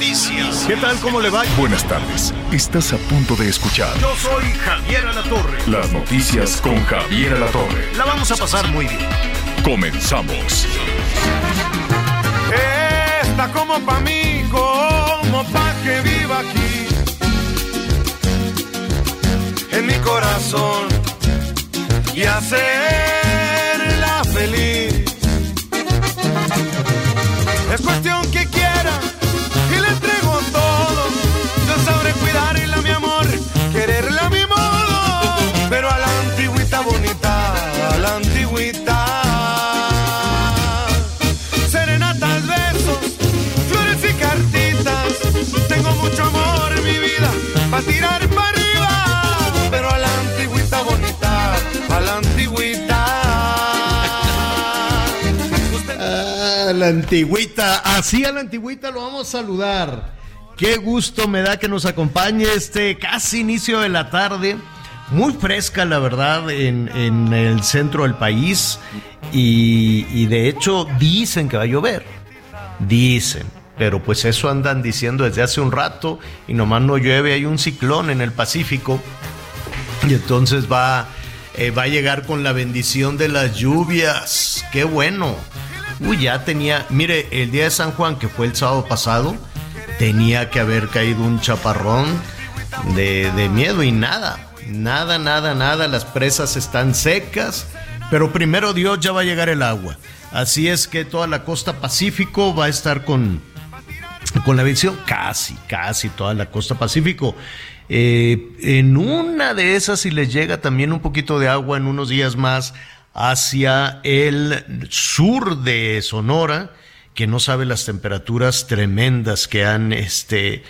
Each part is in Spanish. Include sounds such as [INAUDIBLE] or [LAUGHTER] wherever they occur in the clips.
Noticias. ¿Qué tal? ¿Cómo le va? Buenas tardes. Estás a punto de escuchar Yo soy Javier Alatorre. las noticias con Javier Alatorre. La vamos a pasar muy bien. Comenzamos. Está como pa' mí, como pa' que viva aquí. En mi corazón. Y hacerla Ah, la antigüita, así a la antigüita lo vamos a saludar. Qué gusto me da que nos acompañe este casi inicio de la tarde. Muy fresca, la verdad, en, el centro del país. Y, y de hecho dicen que va a llover. Dicen. Pero pues eso andan diciendo desde hace un rato y nomás no llueve. Hay un ciclón en el Pacífico. Y entonces va, eh, va a llegar con la bendición de las lluvias. Qué bueno. Uy, ya tenía, mire, el día de San Juan, que fue el sábado pasado, tenía que haber caído un chaparrón de, de miedo y nada. Nada, nada, nada. Las presas están secas. Pero primero Dios ya va a llegar el agua. Así es que toda la costa Pacífico va a estar con, con la bendición. Casi, casi toda la costa Pacífico. Eh, en una de esas, si les llega también un poquito de agua en unos días más hacia el sur de Sonora, que no sabe las temperaturas tremendas que han, este,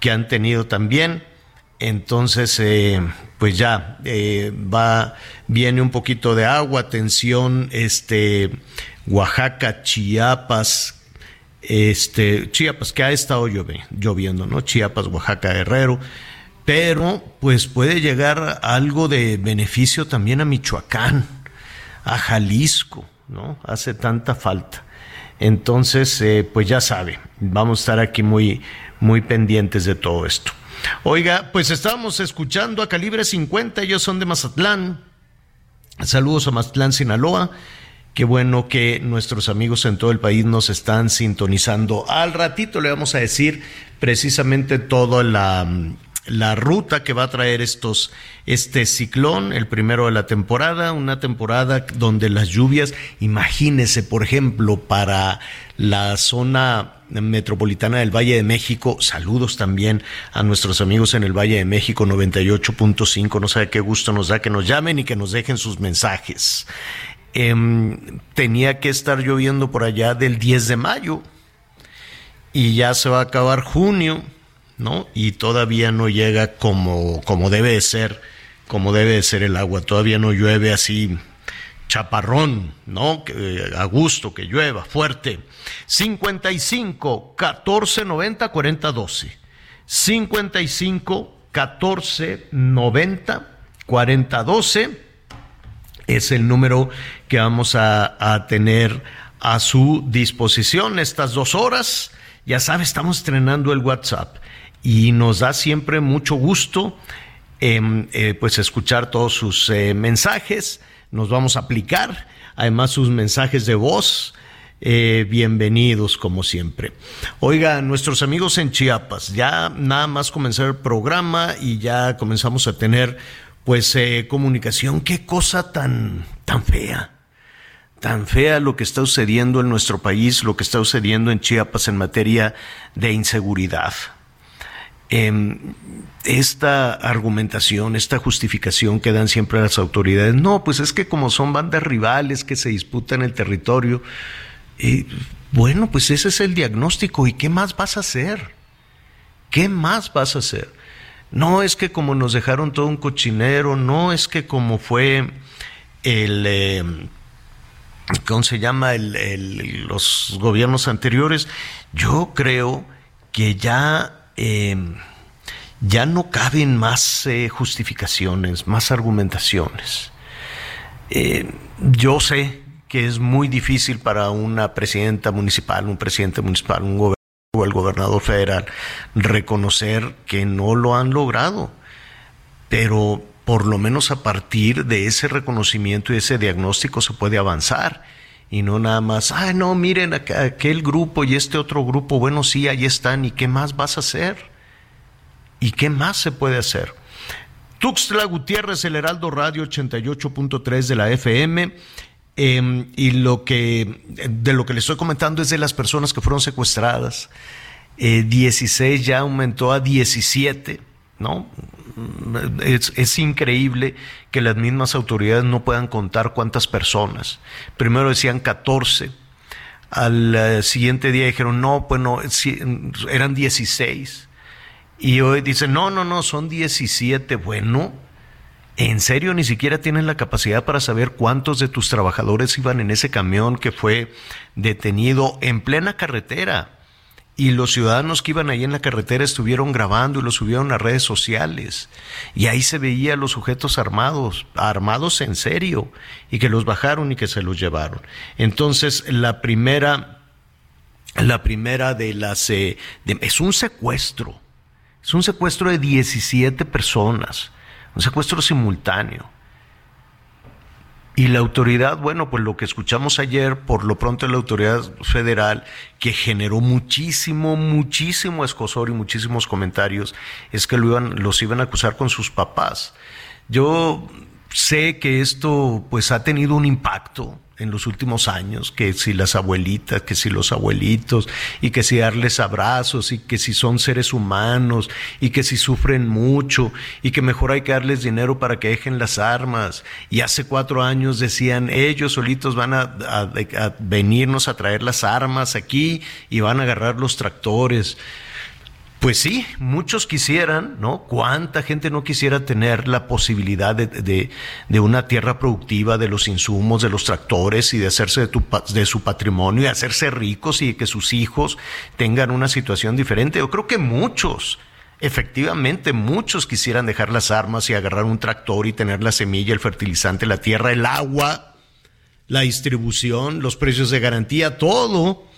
que han tenido también. Entonces, eh, pues ya eh, va, viene un poquito de agua, atención, este, Oaxaca, Chiapas, este, Chiapas, que ha estado llovi- lloviendo, ¿no? Chiapas, Oaxaca, Guerrero, pero pues puede llegar algo de beneficio también a Michoacán, a Jalisco, ¿no? Hace tanta falta. Entonces, eh, pues ya sabe, vamos a estar aquí muy, muy pendientes de todo esto. Oiga, pues estábamos escuchando a Calibre 50, ellos son de Mazatlán. Saludos a Mazatlán, Sinaloa. Qué bueno que nuestros amigos en todo el país nos están sintonizando. Al ratito le vamos a decir precisamente toda la, la ruta que va a traer estos, este ciclón, el primero de la temporada, una temporada donde las lluvias, imagínese, por ejemplo, para la zona metropolitana del Valle de México, saludos también a nuestros amigos en el Valle de México 98.5, no sabe qué gusto nos da que nos llamen y que nos dejen sus mensajes. Em, tenía que estar lloviendo por allá del 10 de mayo y ya se va a acabar junio, ¿no? Y todavía no llega como, como debe de ser, como debe de ser el agua, todavía no llueve así chaparrón, ¿no? Que, a gusto, que llueva fuerte. 55 14 90 40 12. 55 14 90 40 12 es el número que vamos a, a tener a su disposición estas dos horas. Ya sabe, estamos estrenando el WhatsApp y nos da siempre mucho gusto em, eh, pues escuchar todos sus eh, mensajes. Nos vamos a aplicar, además sus mensajes de voz. Eh, bienvenidos como siempre. Oiga, nuestros amigos en Chiapas, ya nada más comenzar el programa y ya comenzamos a tener pues eh, comunicación. Qué cosa tan, tan fea, tan fea lo que está sucediendo en nuestro país, lo que está sucediendo en Chiapas en materia de inseguridad. Eh, esta argumentación, esta justificación que dan siempre las autoridades, no, pues es que como son bandas rivales que se disputan el territorio, eh, bueno, pues ese es el diagnóstico. ¿Y qué más vas a hacer? ¿Qué más vas a hacer? No es que como nos dejaron todo un cochinero, no es que como fue el... Eh, ¿Cómo se llama? los gobiernos anteriores. Yo creo que ya, em, ya no caben más eh, justificaciones, más argumentaciones. Eh, yo sé que es muy difícil para una presidenta municipal, un presidente municipal, un gobernador o el gobernador federal reconocer que no lo han logrado, pero por lo menos a partir de ese reconocimiento y ese diagnóstico se puede avanzar y no nada más, ah, no, miren aquel grupo y este otro grupo, bueno, sí, ahí están, ¿y qué más vas a hacer? ¿Y qué más se puede hacer? Tuxtla Gutiérrez, el Heraldo Radio 88.3 de la FM. Em, y lo que, de lo que le estoy comentando es de las personas que fueron secuestradas. 16 eh, ya aumentó a 17, ¿no? Es, increíble que las mismas autoridades no puedan contar cuántas personas. Primero decían 14, al eh, siguiente día dijeron, no, pues no, eran 16. Y hoy dicen, no, no, no, son 17. Bueno, ¿En serio ni siquiera tienen la capacidad para saber cuántos de tus trabajadores iban en ese camión que fue detenido en plena carretera? Y los ciudadanos que iban ahí en la carretera estuvieron grabando y lo subieron a redes sociales. Y ahí se veía a los sujetos armados, armados en serio, y que los bajaron y que se los llevaron. Entonces, la primera, la primera de las, eh, es un secuestro. Es un secuestro de 17 personas un secuestro simultáneo. Y la autoridad, bueno, pues lo que escuchamos ayer, por lo pronto la autoridad federal, que generó muchísimo, muchísimo escosor y muchísimos comentarios, es que lo iban, los iban a acusar con sus papás. Yo sé que esto pues ha tenido un impacto en los últimos años, que si las abuelitas, que si los abuelitos, y que si darles abrazos, y que si son seres humanos, y que si sufren mucho, y que mejor hay que darles dinero para que dejen las armas. Y hace cuatro años decían, ellos solitos van a, venirnos a traer las armas aquí y van a agarrar los tractores. Pues sí, muchos quisieran, ¿no? ¿Cuánta gente no quisiera tener la posibilidad de, una tierra productiva, de los insumos, de los tractores y de hacerse de, de su patrimonio y hacerse ricos y que sus hijos tengan una situación diferente? Yo creo que muchos, efectivamente, muchos quisieran dejar las armas y agarrar un tractor y tener la semilla, el fertilizante, la tierra, el agua, la distribución, los precios de garantía, todo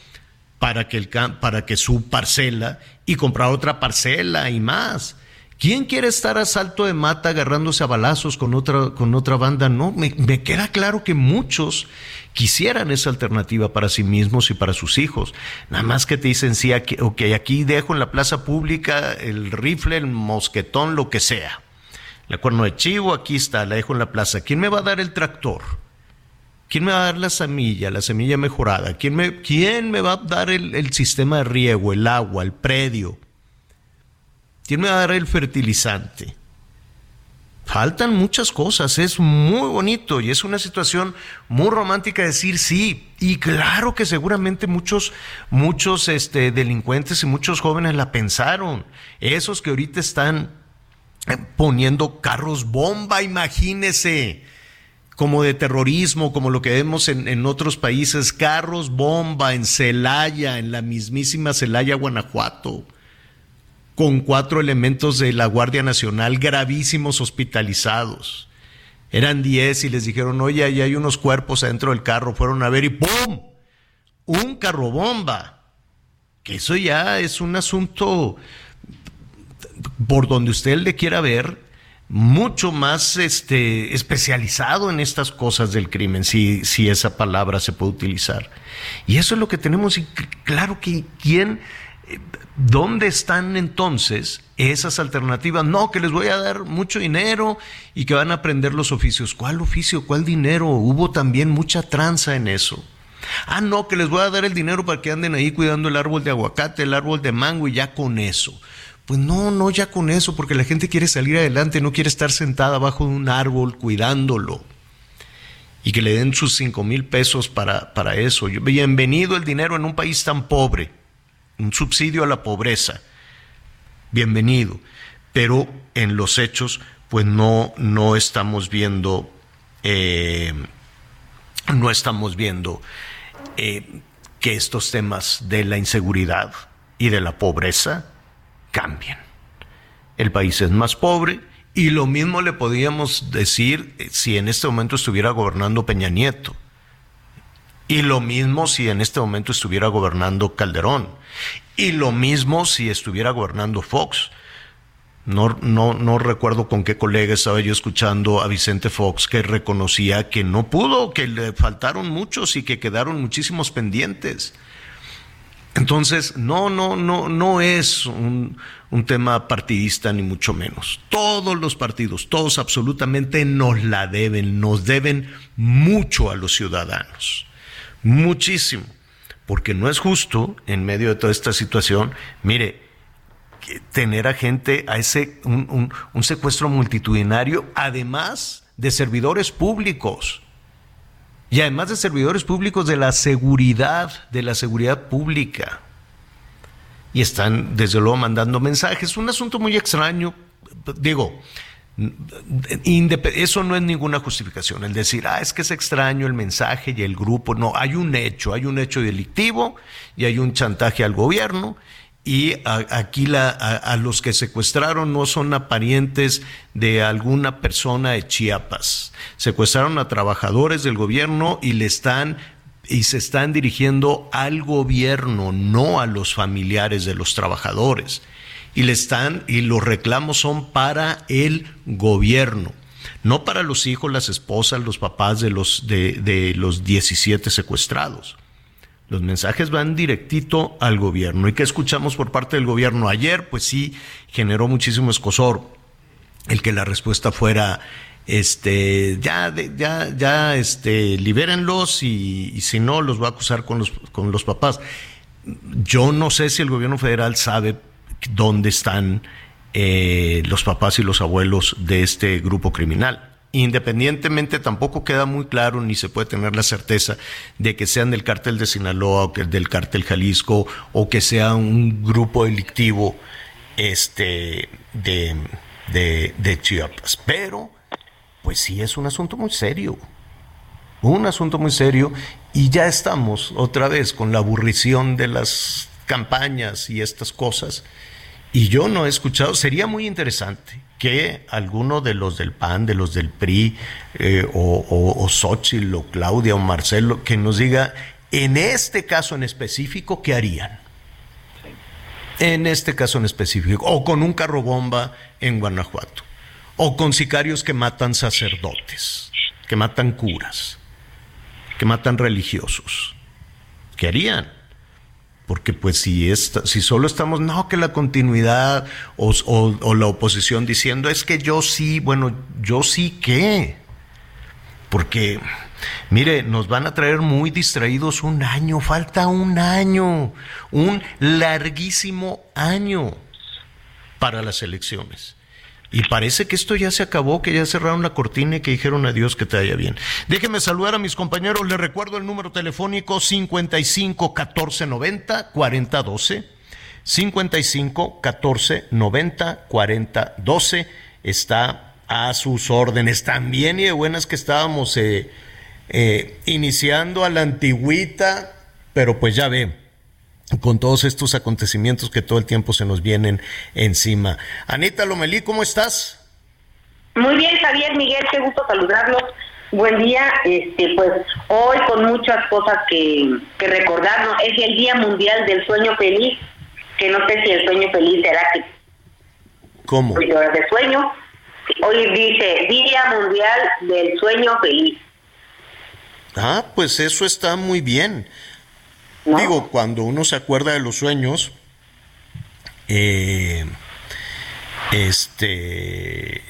para que, el, para que su parcela y comprar otra parcela y más. ¿Quién quiere estar a salto de mata agarrándose a balazos con otra, con otra banda? No, me, me, queda claro que muchos quisieran esa alternativa para sí mismos y para sus hijos. Nada más que te dicen, sí, aquí, ok, aquí dejo en la plaza pública el rifle, el mosquetón, lo que sea. La cuerno de chivo, aquí está, la dejo en la plaza. ¿Quién me va a dar el tractor? ¿Quién me va a dar la semilla, la semilla mejorada? ¿Quién me, quién me va a dar el, sistema de riego, el agua, el predio? ¿Quién me va a dar el fertilizante? Faltan muchas cosas, es muy bonito y es una situación muy romántica decir sí. Y claro que seguramente muchos, muchos este, delincuentes y muchos jóvenes la pensaron. Esos que ahorita están poniendo carros bomba, imagínese como de terrorismo, como lo que vemos en, otros países, carros bomba en Celaya, en la mismísima Celaya, Guanajuato, con cuatro elementos de la Guardia Nacional gravísimos hospitalizados. Eran diez y les dijeron, oye, ahí hay unos cuerpos adentro del carro, fueron a ver y ¡pum! Un carro bomba. Que eso ya es un asunto por donde usted le quiera ver, mucho más este, especializado en estas cosas del crimen, si, si esa palabra se puede utilizar. Y eso es lo que tenemos, y claro que quién, eh, ¿dónde están entonces esas alternativas? No, que les voy a dar mucho dinero y que van a aprender los oficios. ¿Cuál oficio? ¿Cuál dinero? Hubo también mucha tranza en eso. Ah, no, que les voy a dar el dinero para que anden ahí cuidando el árbol de aguacate, el árbol de mango y ya con eso. Pues no, no ya con eso, porque la gente quiere salir adelante, no quiere estar sentada bajo un árbol cuidándolo. y que le den sus cinco mil pesos para, para eso. Bienvenido el dinero en un país tan pobre, un subsidio a la pobreza, bienvenido, pero en los hechos pues no, no estamos viendo, eh, no estamos viendo eh, que estos temas de la inseguridad y de la pobreza cambien. El país es más pobre, y lo mismo le podíamos decir eh, si en este momento estuviera gobernando Peña Nieto. Y lo mismo si en este momento estuviera gobernando Calderón. Y lo mismo si estuviera gobernando Fox. No, no, no recuerdo con qué colega estaba yo escuchando a Vicente Fox que reconocía que no pudo, que le faltaron muchos y que quedaron muchísimos pendientes. Entonces, no, no, no, no es un, un, tema partidista ni mucho menos. Todos los partidos, todos absolutamente nos la deben, nos deben mucho a los ciudadanos, muchísimo, porque no es justo en medio de toda esta situación, mire, tener a gente a ese un, un, un secuestro multitudinario, además de servidores públicos y además de servidores públicos de la seguridad, de la seguridad pública. Y están, desde luego, mandando mensajes. Un asunto muy extraño. Digo, eso no es ninguna justificación. El decir, ah, es que es extraño el mensaje y el grupo. No, hay un hecho, hay un hecho delictivo y hay un chantaje al gobierno y aquí la, a, los que secuestraron no son parientes de alguna persona de Chiapas. Secuestraron a trabajadores del gobierno y le están y se están dirigiendo al gobierno, no a los familiares de los trabajadores. Y le están y los reclamos son para el gobierno, no para los hijos, las esposas, los papás de los de los 17 secuestrados. Los mensajes van directito al gobierno. ¿Y qué escuchamos por parte del gobierno ayer? Pues sí, generó muchísimo escosor el que la respuesta fuera este ya ya ya este libérenlos y, si no los va a acusar con los con los papás yo no sé si el gobierno federal sabe dónde están eh, los papás y los abuelos de este grupo criminal Independientemente, tampoco queda muy claro ni se puede tener la certeza de que sean del cártel de Sinaloa o del cártel Jalisco o que sea un grupo delictivo este, de, de, de Chiapas. Pero, pues sí es un asunto muy serio. Un asunto muy serio y ya estamos otra vez con la aburrición de las campañas y estas cosas. Y yo no he escuchado, sería muy interesante que alguno de los del PAN, de los del PRI, eh, o, o, o Xochitl, o Claudia, o Marcelo, que nos diga, en este caso en específico, ¿qué harían? En este caso en específico, o con un carro bomba en Guanajuato, o con sicarios que matan sacerdotes, que matan curas, que matan religiosos. ¿Qué harían? Porque pues si, si solo estamos, no, que la continuidad o, o, la oposición diciendo, es que yo sí, bueno, yo sí qué, porque mire, nos van a traer muy distraídos un año, falta un año, un larguísimo año para las elecciones. Y parece que esto ya se acabó, que ya cerraron la cortina y que dijeron adiós, que te vaya bien. Déjenme saludar a mis compañeros. Les recuerdo el número telefónico 55 14 90 40 12. 55 14 90 40 12. Está a sus órdenes. También y de buenas que estábamos eh, eh, iniciando a la antigüita, pero pues ya ve con todos estos acontecimientos que todo el tiempo se nos vienen encima. Anita Lomelí, ¿cómo estás? Muy bien, Javier, Miguel, qué gusto saludarlos. Buen día, este, pues hoy con muchas cosas que, que recordarnos. Es el Día Mundial del Sueño Feliz, que no sé si el sueño feliz será que... ¿Cómo? Horas de sueño. Hoy dice Día Mundial del Sueño Feliz. Ah, pues eso está muy bien. Digo, cuando uno se acuerda de los sueños, eh, este,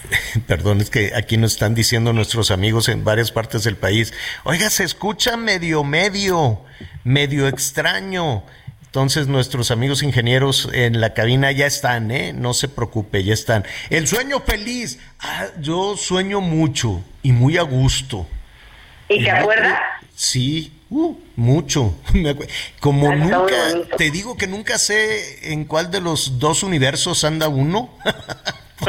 [LAUGHS] perdón, es que aquí nos están diciendo nuestros amigos en varias partes del país, oiga, se escucha medio, medio, medio extraño. Entonces nuestros amigos ingenieros en la cabina ya están, ¿eh? No se preocupe, ya están. El sueño feliz. Ah, yo sueño mucho y muy a gusto. ¿Y te acuerdas? Sí, uh, mucho. [LAUGHS] Como nunca, te digo que nunca sé en cuál de los dos universos anda uno. [LAUGHS]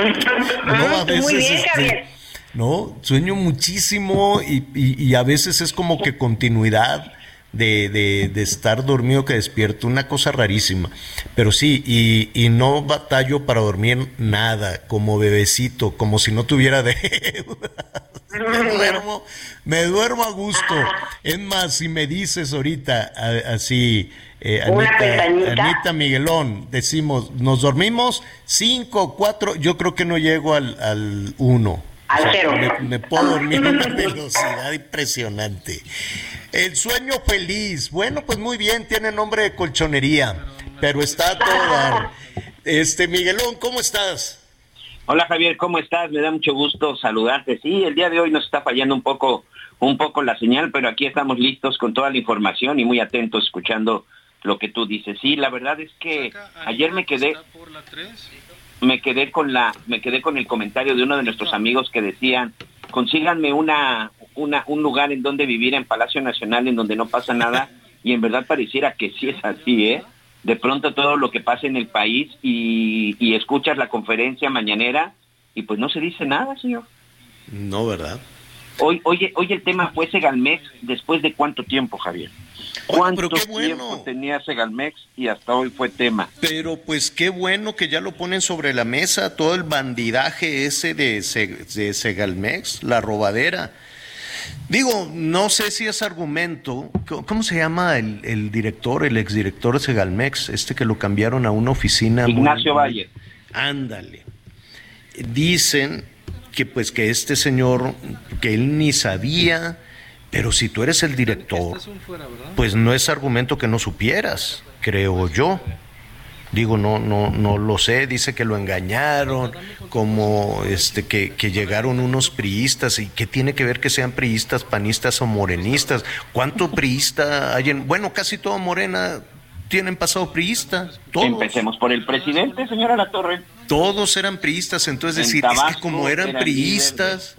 no, a veces, Muy bien, este, no, sueño muchísimo y, y, a veces es como que continuidad. De, de, de, estar dormido que despierto, una cosa rarísima. Pero sí, y, y, no batallo para dormir nada, como bebecito, como si no tuviera de [LAUGHS] me duermo, me duermo a gusto. Es más, si me dices ahorita así, eh, Anita, Miguelón, decimos, nos dormimos cinco, cuatro, yo creo que no llego al, al uno. Al cero. Me, puedo dormir a una [LAUGHS] velocidad impresionante. El sueño feliz. Bueno, pues muy bien, tiene nombre de colchonería, pero está todo. Este, Miguelón, ¿cómo estás? Hola Javier, ¿cómo estás? Me da mucho gusto saludarte. Sí, el día de hoy nos está fallando un poco, un poco la señal, pero aquí estamos listos con toda la información y muy atentos escuchando lo que tú dices. Sí, la verdad es que ayer me quedé me quedé con la me quedé con el comentario de uno de nuestros amigos que decían, "Consíganme una una un lugar en donde vivir en Palacio Nacional en donde no pasa nada." [LAUGHS] Y en verdad pareciera que sí es así, ¿eh? de pronto todo lo que pasa en el país y, escuchas la conferencia mañanera y pues no se dice nada, señor. No, ¿verdad? Hoy, hoy, hoy el tema fue Segalmex, ¿después de cuánto tiempo, Javier? ¿Cuánto tiempo tenía Segalmex y hasta hoy fue tema? Pero pues qué bueno que ya lo ponen sobre la mesa, todo el bandidaje ese de, de Segalmex, la robadera. Digo, no sé si es argumento. ¿Cómo se llama el, director, el exdirector de Segalmex, este que lo cambiaron a una oficina? Ignacio Valle. Ándale. Dicen que pues que este señor, que él ni sabía, pero si tú eres el director, pues no es argumento que no supieras, creo yo. Digo, no, no, no lo sé, dice que lo engañaron, como este, que, que llegaron unos priistas, y qué tiene que ver que sean priistas, panistas o morenistas. ¿Cuánto priista hay en, bueno, casi todo Morena tienen pasado priistas? Todos. Empecemos por el presidente, señora La Torre. Todos eran priistas, entonces decir, es que como eran priistas,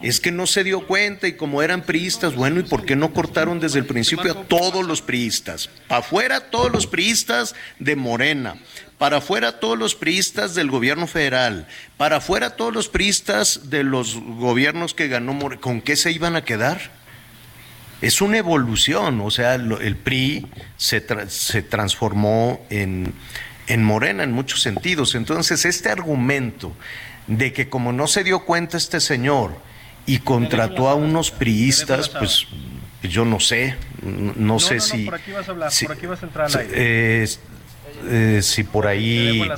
es que no se dio cuenta y como eran priistas, bueno, ¿y por qué no cortaron desde el principio a todos los priistas? Para afuera todos los priistas de Morena, para afuera todos los priistas del gobierno federal, para afuera todos los priistas de los gobiernos que ganó Morena, ¿con qué se iban a quedar? Es una evolución, o sea, el PRI se, se transformó en en Morena en muchos sentidos. Entonces, este argumento de que como no se dio cuenta este señor y contrató a unos priistas, pues yo no sé, no, sé si... por aquí vas a hablar, por aquí vas a entrar al aire. Eh, si por ahí...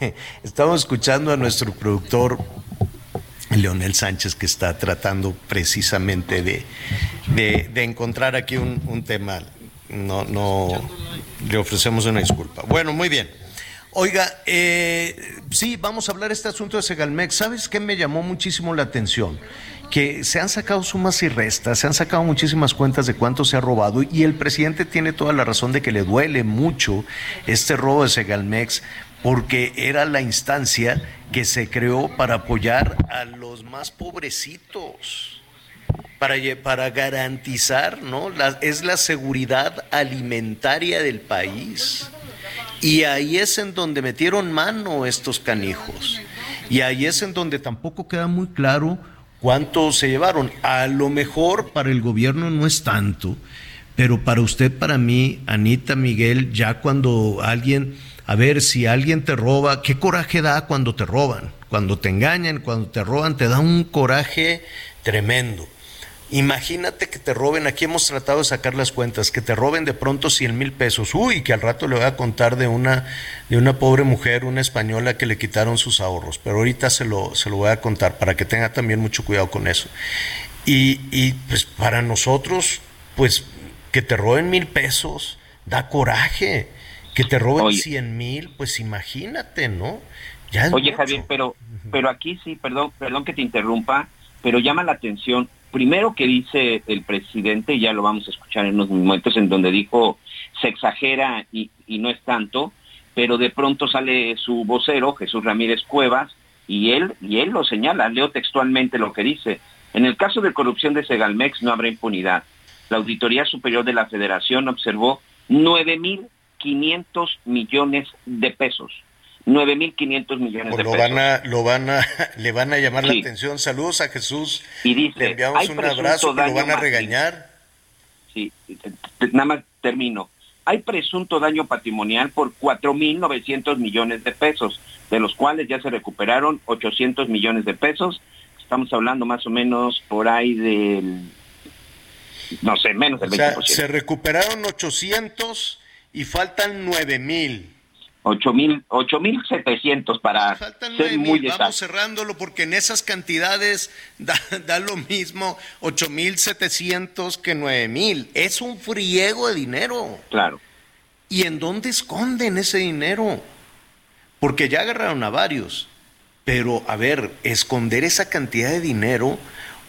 Eh, [LAUGHS] estamos escuchando a nuestro productor Leonel Sánchez que está tratando precisamente de, de, encontrar aquí un, un tema no, no le ofrecemos una disculpa. Bueno, muy bien. Oiga, eh, sí, vamos a hablar de este asunto de Segalmex. ¿Sabes qué me llamó muchísimo la atención? Que se han sacado sumas y restas, se han sacado muchísimas cuentas de cuánto se ha robado y el presidente tiene toda la razón de que le duele mucho este robo de Segalmex porque era la instancia que se creó para apoyar a los más pobrecitos para, para garantizar, ¿no? es la seguridad alimentaria del país. Y ahí es en donde metieron mano estos canijos. Y ahí es en donde tampoco queda muy claro cuánto se llevaron. A lo mejor para el gobierno no es tanto, pero para usted, para mí, Anita, Miguel, ya cuando alguien, a ver, si alguien te roba, ¿qué coraje da cuando te roban? Cuando te engañan, cuando te roban, te da un coraje tremendo. Imagínate que te roben, aquí hemos tratado de sacar las cuentas, que te roben de pronto 100 mil pesos. Uy, que al rato le voy a contar de una, de una pobre mujer, una española que le quitaron sus ahorros, pero ahorita se lo, se lo voy a contar para que tenga también mucho cuidado con eso. Y, y pues para nosotros, pues que te roben mil pesos, da coraje. Que te roben 100 mil, pues imagínate, ¿no? Ya Oye, Javier, pero, pero aquí sí, perdón, perdón que te interrumpa, pero llama la atención primero que dice el presidente, ya lo vamos a escuchar en unos momentos en donde dijo se exagera y, no es tanto, pero de pronto sale su vocero, Jesús Ramírez Cuevas, y él, y él lo señala, leo textualmente lo que dice, En el caso de corrupción de Segalmex no habrá impunidad. La Auditoría Superior de la Federación observó 9.500 millones de pesos. 9.500 millones pues de lo pesos. Van a, lo van a, [LAUGHS] le van a llamar la atención. Saludos a Jesús. Y dice, le enviamos un abrazo, que lo van a regañar. Sí, nada más termino. Hay presunto daño patrimonial por 4.900 millones de pesos, de los cuales ya se recuperaron 800 millones de pesos. Estamos hablando más o menos por ahí del, no sé, menos del O sea, 20%. se recuperaron 800 y faltan 9 mil. 8.000, 8.700 para Faltan ser 9 muy. Vamos cerrándolo porque en esas cantidades da, da lo mismo 8 mil 700 que 9 mil. Es un friego de dinero. Claro. ¿Y en dónde esconden ese dinero? Porque ya agarraron a varios. Pero, a ver, esconder esa cantidad de dinero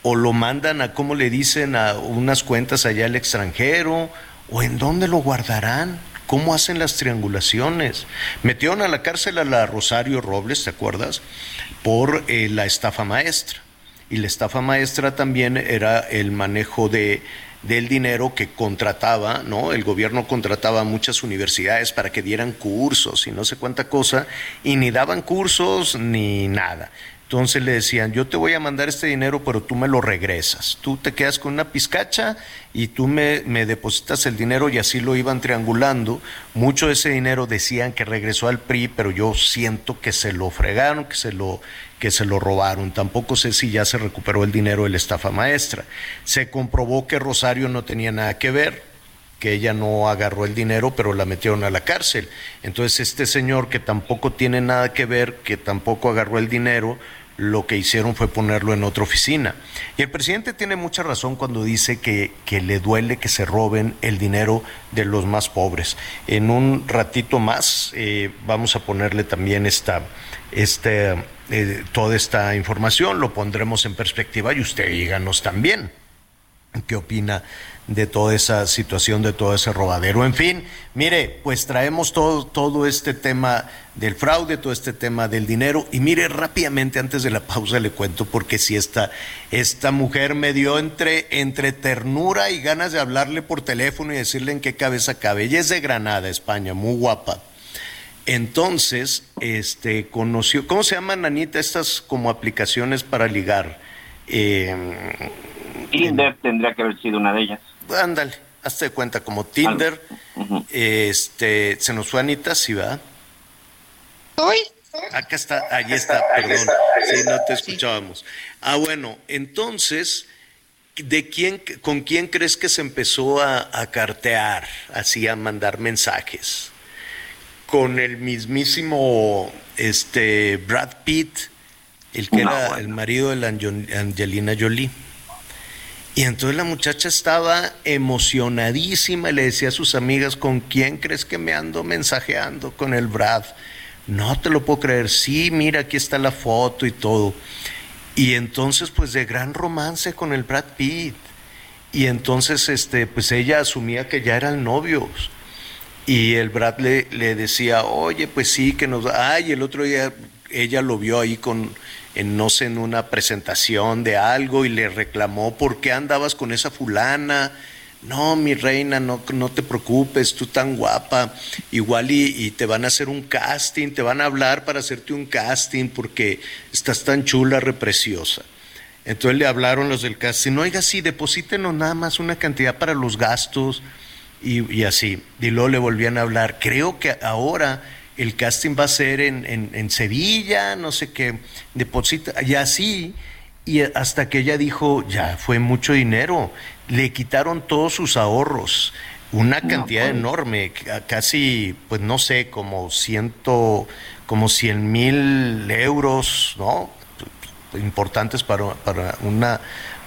o lo mandan a, como le dicen, a unas cuentas allá al extranjero, o en dónde lo guardarán, cómo hacen las triangulaciones. Metieron a la cárcel a la Rosario Robles, ¿te acuerdas? Por eh, la estafa maestra. Y la estafa maestra también era el manejo de, del dinero que contrataba, ¿no? El gobierno contrataba a muchas universidades para que dieran cursos y no sé cuánta cosa, y ni daban cursos ni nada. Entonces le decían, yo te voy a mandar este dinero, pero tú me lo regresas. Tú te quedas con una pizcacha y tú me, depositas el dinero y así lo iban triangulando. Mucho de ese dinero decían que regresó al PRI, pero yo siento que se lo fregaron, que se lo, que se lo robaron. Tampoco sé si ya se recuperó el dinero de la estafa maestra. Se comprobó que Rosario no tenía nada que ver que ella no agarró el dinero, pero la metieron a la cárcel. Entonces este señor que tampoco tiene nada que ver, que tampoco agarró el dinero, lo que hicieron fue ponerlo en otra oficina. Y el presidente tiene mucha razón cuando dice que, que le duele que se roben el dinero de los más pobres. En un ratito más eh, vamos a ponerle también esta, este, eh, toda esta información, lo pondremos en perspectiva y usted díganos también qué opina de toda esa situación, de todo ese robadero. En fin, mire, pues traemos todo, todo este tema del fraude, todo este tema del dinero. Y mire, rápidamente antes de la pausa le cuento, porque si esta, esta mujer me dio entre, entre ternura y ganas de hablarle por teléfono y decirle en qué cabeza cabe. Ella es de Granada, España, muy guapa. Entonces, este, conoció, ¿cómo se llaman, Anita, estas como aplicaciones para ligar? Eh, Tinder tendría que haber sido una de ellas. Ándale, hazte de cuenta, como Tinder, este, se nos fue Anita, sí, va. ¿Hoy? Acá está, allí está, perdón, sí, no te escuchábamos. Ah, bueno, entonces, ¿de quién, con quién crees que se empezó a, a cartear, así a mandar mensajes? Con el mismísimo, este, Brad Pitt, el que No, era bueno. el marido de la Angelina Jolie. Y entonces la muchacha estaba emocionadísima y le decía a sus amigas, ¿con quién crees que me ando mensajeando? Con el Brad. No te lo puedo creer. Sí, mira, aquí está la foto y todo. Y entonces, pues de gran romance con el Brad Pitt. Y entonces, este, pues ella asumía que ya eran novios. Y el Brad le, le decía, oye, pues sí, que nos... Ay, el otro día ella lo vio ahí con, en, no sé, en una presentación de algo y le reclamó, ¿por qué andabas con esa fulana? No, mi reina, no, no te preocupes, tú tan guapa, igual y, te van a hacer un casting, te van a hablar para hacerte un casting porque estás tan chula, repreciosa. Entonces le hablaron los del casting, oiga, sí, deposítenos nada más una cantidad para los gastos y, y así. Y luego le volvían a hablar. Creo que ahora el casting va a ser en, en, en Sevilla, no sé qué, deposita, y así, y hasta que ella dijo, ya fue mucho dinero, le quitaron todos sus ahorros, una cantidad pues. enorme, ca- casi, pues no sé, como ciento, como cien mil euros, ¿no? Importantes para, para una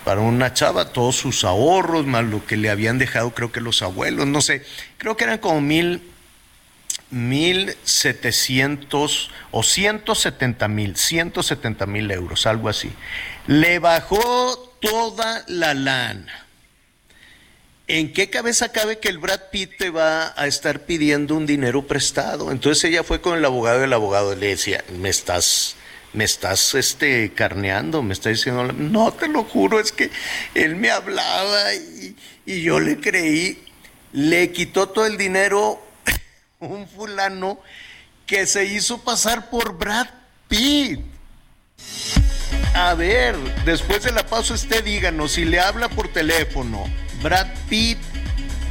para una chava, todos sus ahorros, más lo que le habían dejado, creo que los abuelos, no sé, creo que eran como mil, mil setecientos o ciento setenta mil, ciento setenta mil euros, algo así. Le bajó toda la lana. ¿En qué cabeza cabe que el Brad Pitt te va a estar pidiendo un dinero prestado? Entonces ella fue con el abogado y el abogado le decía, me estás, me estás este, carneando, me está diciendo, no, te lo juro, es que él me hablaba y yo le creí, le quitó todo el dinero [LAUGHS] un fulano que se hizo pasar por Brad Pitt. A ver, después de la paso usted díganos si le habla por teléfono. Brad Pitt.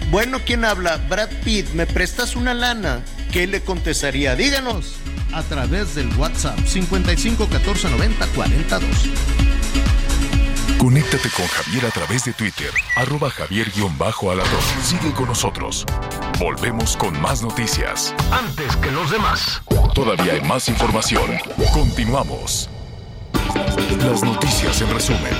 Bueno, ¿quién habla? Brad Pitt, ¿me prestas una lana? ¿Qué le contestaría? Díganos a través del WhatsApp 55 14 90 42. Conéctate con Javier a través de Twitter, arroba javier-alador. Sigue con nosotros. Volvemos con más noticias. Antes que los demás. Todavía hay más información. Continuamos. Las noticias en resumen.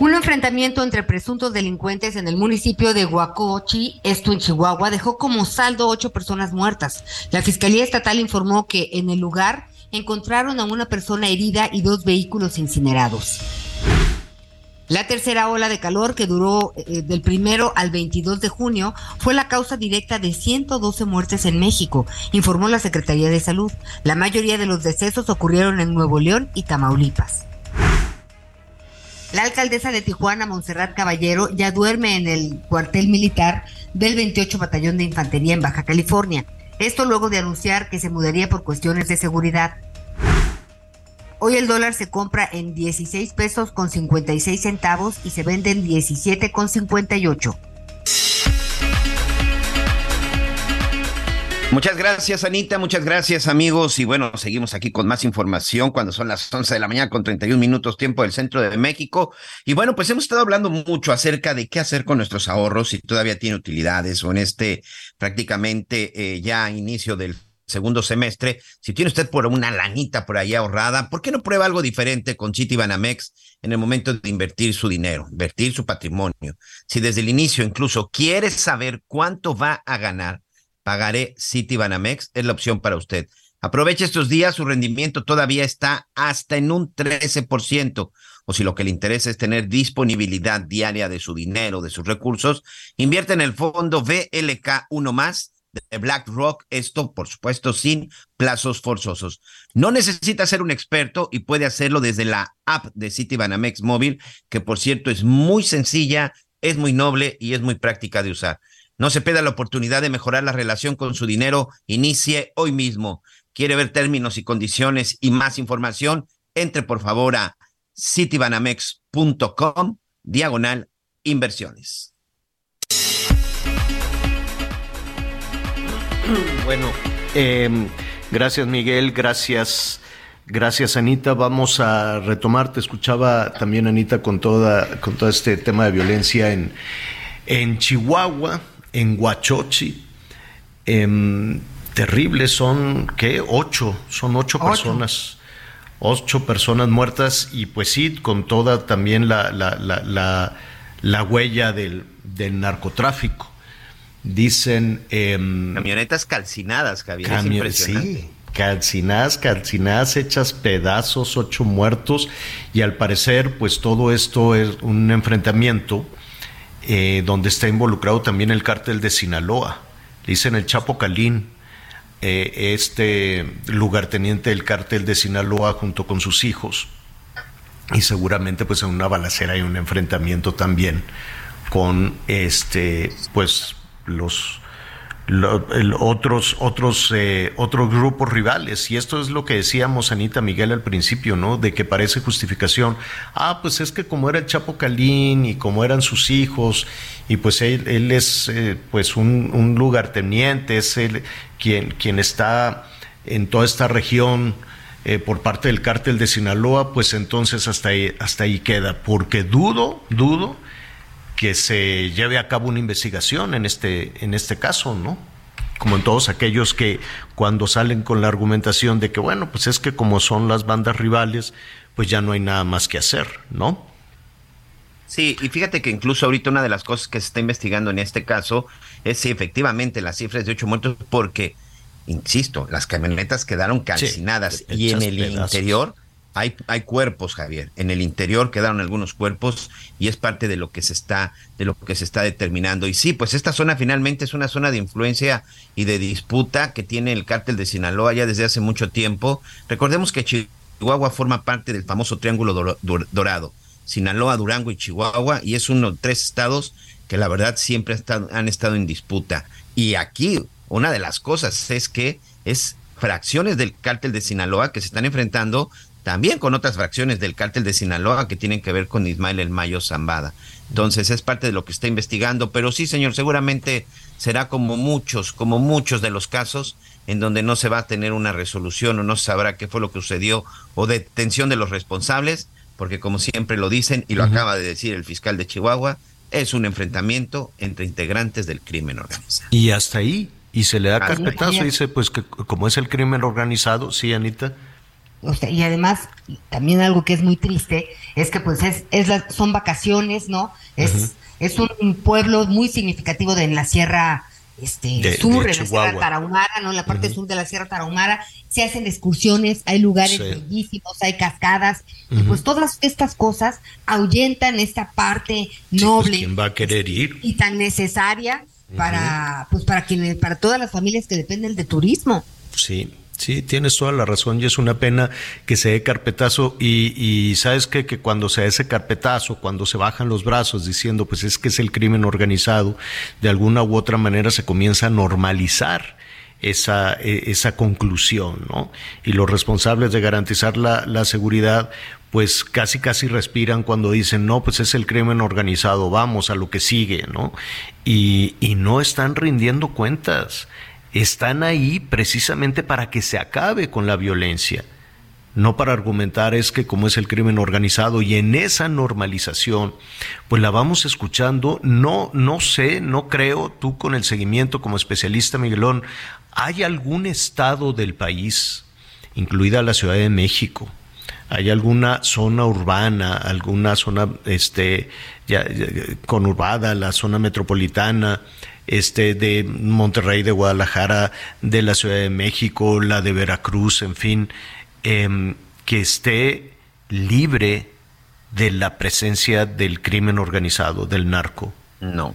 Un enfrentamiento entre presuntos delincuentes en el municipio de Huacochi, esto en Chihuahua, dejó como saldo ocho personas muertas. La Fiscalía Estatal informó que en el lugar encontraron a una persona herida y dos vehículos incinerados. La tercera ola de calor que duró eh, del primero al 22 de junio fue la causa directa de 112 muertes en México, informó la Secretaría de Salud. La mayoría de los decesos ocurrieron en Nuevo León y Tamaulipas. La alcaldesa de Tijuana, Montserrat Caballero, ya duerme en el cuartel militar del 28 Batallón de Infantería en Baja California. Esto luego de anunciar que se mudaría por cuestiones de seguridad. Hoy el dólar se compra en 16 pesos con 56 centavos y se vende en 17 con 58. Muchas gracias, Anita. Muchas gracias, amigos. Y bueno, seguimos aquí con más información cuando son las 11 de la mañana con 31 minutos tiempo del centro de México. Y bueno, pues hemos estado hablando mucho acerca de qué hacer con nuestros ahorros, si todavía tiene utilidades o en este prácticamente eh, ya inicio del segundo semestre. Si tiene usted por una lanita por ahí ahorrada, ¿por qué no prueba algo diferente con Citibanamex en el momento de invertir su dinero, invertir su patrimonio? Si desde el inicio incluso quiere saber cuánto va a ganar, pagaré Citibanamex, es la opción para usted. Aproveche estos días, su rendimiento todavía está hasta en un 13%. O si lo que le interesa es tener disponibilidad diaria de su dinero, de sus recursos, invierte en el fondo VLK 1 más de BlackRock, esto por supuesto sin plazos forzosos. No necesita ser un experto y puede hacerlo desde la app de Citibanamex móvil, que por cierto es muy sencilla, es muy noble y es muy práctica de usar. No se pierda la oportunidad de mejorar la relación con su dinero. Inicie hoy mismo. ¿Quiere ver términos y condiciones y más información? Entre por favor a citibanamex.com diagonal inversiones. [CLEARS THROAT] Bueno, em, gracias Miguel, gracias, gracias Anita. Vamos a retomar. Te escuchaba también Anita con toda, con todo este tema de violencia en, en Chihuahua en Huachochi. Em, terribles son, ¿qué? Ocho, son ocho, personas. Ocho personas muertas y pues sí, con toda también la, la, la, la, huella del, del, narcotráfico. Dicen... Em, camionetas calcinadas, Javier. Sí, calcinadas, calcinadas, hechas pedazos, ocho muertos y al parecer pues todo esto es un enfrentamiento eh, donde está involucrado también el cártel de Sinaloa. Dicen el Chapo Calín, eh, este lugarteniente del cártel de Sinaloa junto con sus hijos. Y seguramente pues en una balacera hay un enfrentamiento también con este pues los otros, otros, eh, otros grupos rivales. Y esto es lo que decíamos Anita Miguel al principio, ¿no? De que parece justificación. Ah, pues es que como era el Chapo Calín y como eran sus hijos, y pues él, es eh, pues un, un lugarteniente, es él quien, quien está en toda esta región. Eh, por parte del cártel de Sinaloa, pues entonces hasta hasta ahí queda, porque dudo, dudo que se lleve a cabo una investigación en este, en este caso, ¿no? Como en todos aquellos que cuando salen con la argumentación de que, bueno, pues es que como son las bandas rivales, pues ya no hay nada más que hacer, ¿no? Sí, y fíjate que incluso ahorita una de las cosas que se está investigando en este caso es si efectivamente las cifras de ocho muertos, porque, insisto, las camionetas quedaron calcinadas y en el interior hay, hay cuerpos, Javier. En el interior quedaron algunos cuerpos y es parte de lo que se está, de lo que se está determinando. Y sí, pues esta zona finalmente es una zona de influencia y de disputa que tiene el cártel de Sinaloa ya desde hace mucho tiempo. Recordemos que Chihuahua forma parte del famoso Triángulo Dorado. Sinaloa, Durango y Chihuahua, y es uno de tres estados que la verdad siempre han estado en disputa. Y aquí una de las cosas es que es fracciones del cártel de Sinaloa que se están enfrentando también con otras fracciones del cártel de Sinaloa que tienen que ver con Ismael El Mayo Zambada. Entonces es parte de lo que está investigando, pero sí, señor, seguramente será como muchos, como muchos de los casos en donde no se va a tener una resolución o no se sabrá qué fue lo que sucedió o detención de los responsables, porque como siempre lo dicen y lo acaba de decir el fiscal de Chihuahua, es un enfrentamiento entre integrantes del crimen organizado. Y hasta ahí, y se le da carpetazo, dice pues que como es el crimen organizado, sí, Anita. Y además, también algo que es muy triste, es que pues es, es son vacaciones, ¿no? Es, es un pueblo muy significativo de en la Sierra este, sur, en la Sierra Tarahumara, ¿no? En la parte sur de la Sierra Tarahumara, se hacen excursiones, hay lugares bellísimos, hay cascadas, y pues todas estas cosas ahuyentan esta parte pues, noble. ¿Quién va a querer ir? Y tan necesaria para, pues para quienes, para todas las familias que dependen de turismo. Sí, Sí, tienes toda la razón y es una pena que se dé carpetazo y, y sabes que cuando se da ese carpetazo, cuando se bajan los brazos diciendo pues es que es el crimen organizado, de alguna u otra manera se comienza a normalizar esa, e, esa conclusión, ¿no? Y los responsables de garantizar la, la seguridad pues casi casi respiran cuando dicen, no, pues es el crimen organizado, vamos a lo que sigue, ¿no? Y, y no están rindiendo cuentas están ahí precisamente para que se acabe con la violencia, no para argumentar es que como es el crimen organizado y en esa normalización, pues la vamos escuchando, no, no sé, no creo, tú con el seguimiento como especialista Miguelón, ¿hay algún estado del país, incluida la Ciudad de México, hay alguna zona urbana, alguna zona este, ya, conurbada, la zona metropolitana, este, de Monterrey, de Guadalajara, de la Ciudad de México, la de Veracruz, en fin, em, que esté libre de la presencia del crimen organizado, del narco. No,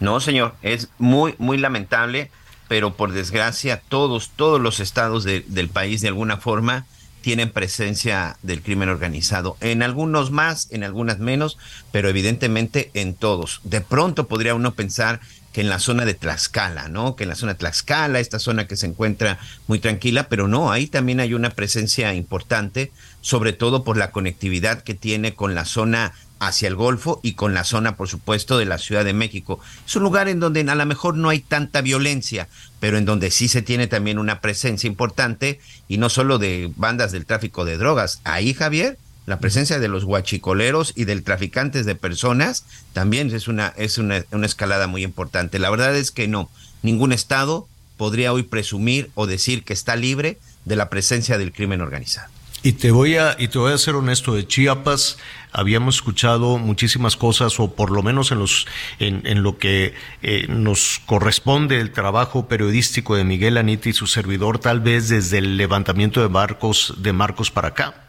no, señor, es muy, muy lamentable, pero por desgracia todos, todos los estados del país de alguna forma tienen presencia del crimen organizado. En algunos más, en algunas menos, pero evidentemente en todos. De pronto podría uno pensar que en la zona de Tlaxcala, ¿no? Que en la zona de Tlaxcala, esta zona que se encuentra muy tranquila, pero no, ahí también hay una presencia importante, sobre todo por la conectividad que tiene con la zona hacia el Golfo y con la zona, por supuesto, de la Ciudad de México. Es un lugar en donde a lo mejor no hay tanta violencia, pero en donde sí se tiene también una presencia importante y no solo de bandas del tráfico de drogas. Ahí, Javier, la presencia de los guachicoleros y del traficantes de personas también es una, es una, una, escalada muy importante. La verdad es que no, ningún estado podría hoy presumir o decir que está libre de la presencia del crimen organizado. Y te voy a, y te voy a ser honesto, de Chiapas habíamos escuchado muchísimas cosas, o por lo menos en los, en, en lo que eh, nos corresponde el trabajo periodístico de Miguel Anita y su servidor, tal vez desde el levantamiento de Marcos, de Marcos para acá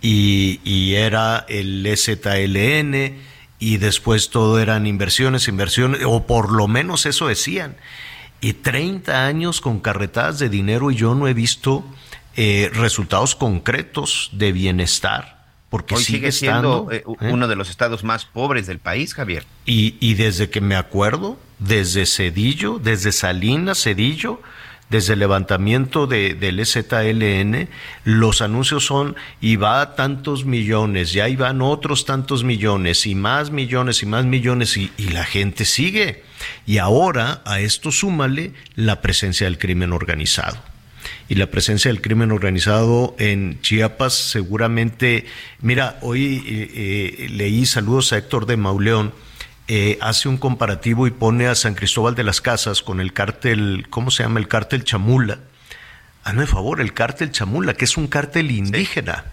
y, era el ZLN y después todo eran inversiones, inversiones, o por lo menos eso decían. Y 30 años con carretadas de dinero y yo no he visto eh, resultados concretos de bienestar. Porque Hoy sigue, siendo eh, ¿eh? uno de los estados más pobres del país, Javier. Y, y desde que me acuerdo, desde Cedillo, desde Salinas, Cedillo, desde el levantamiento de, del EZLN, los anuncios son y va a tantos millones, ya van otros tantos millones y más millones y más millones y, y la gente sigue. Y ahora a esto súmale la presencia del crimen organizado y la presencia del crimen organizado en Chiapas seguramente, mira, hoy eh, eh, leí saludos a Héctor de Mauleón, eh, hace un comparativo y pone a San Cristóbal de las Casas con el cártel, ¿cómo se llama? El cártel Chamula. Hazme favor, el cártel Chamula, que es un cártel indígena.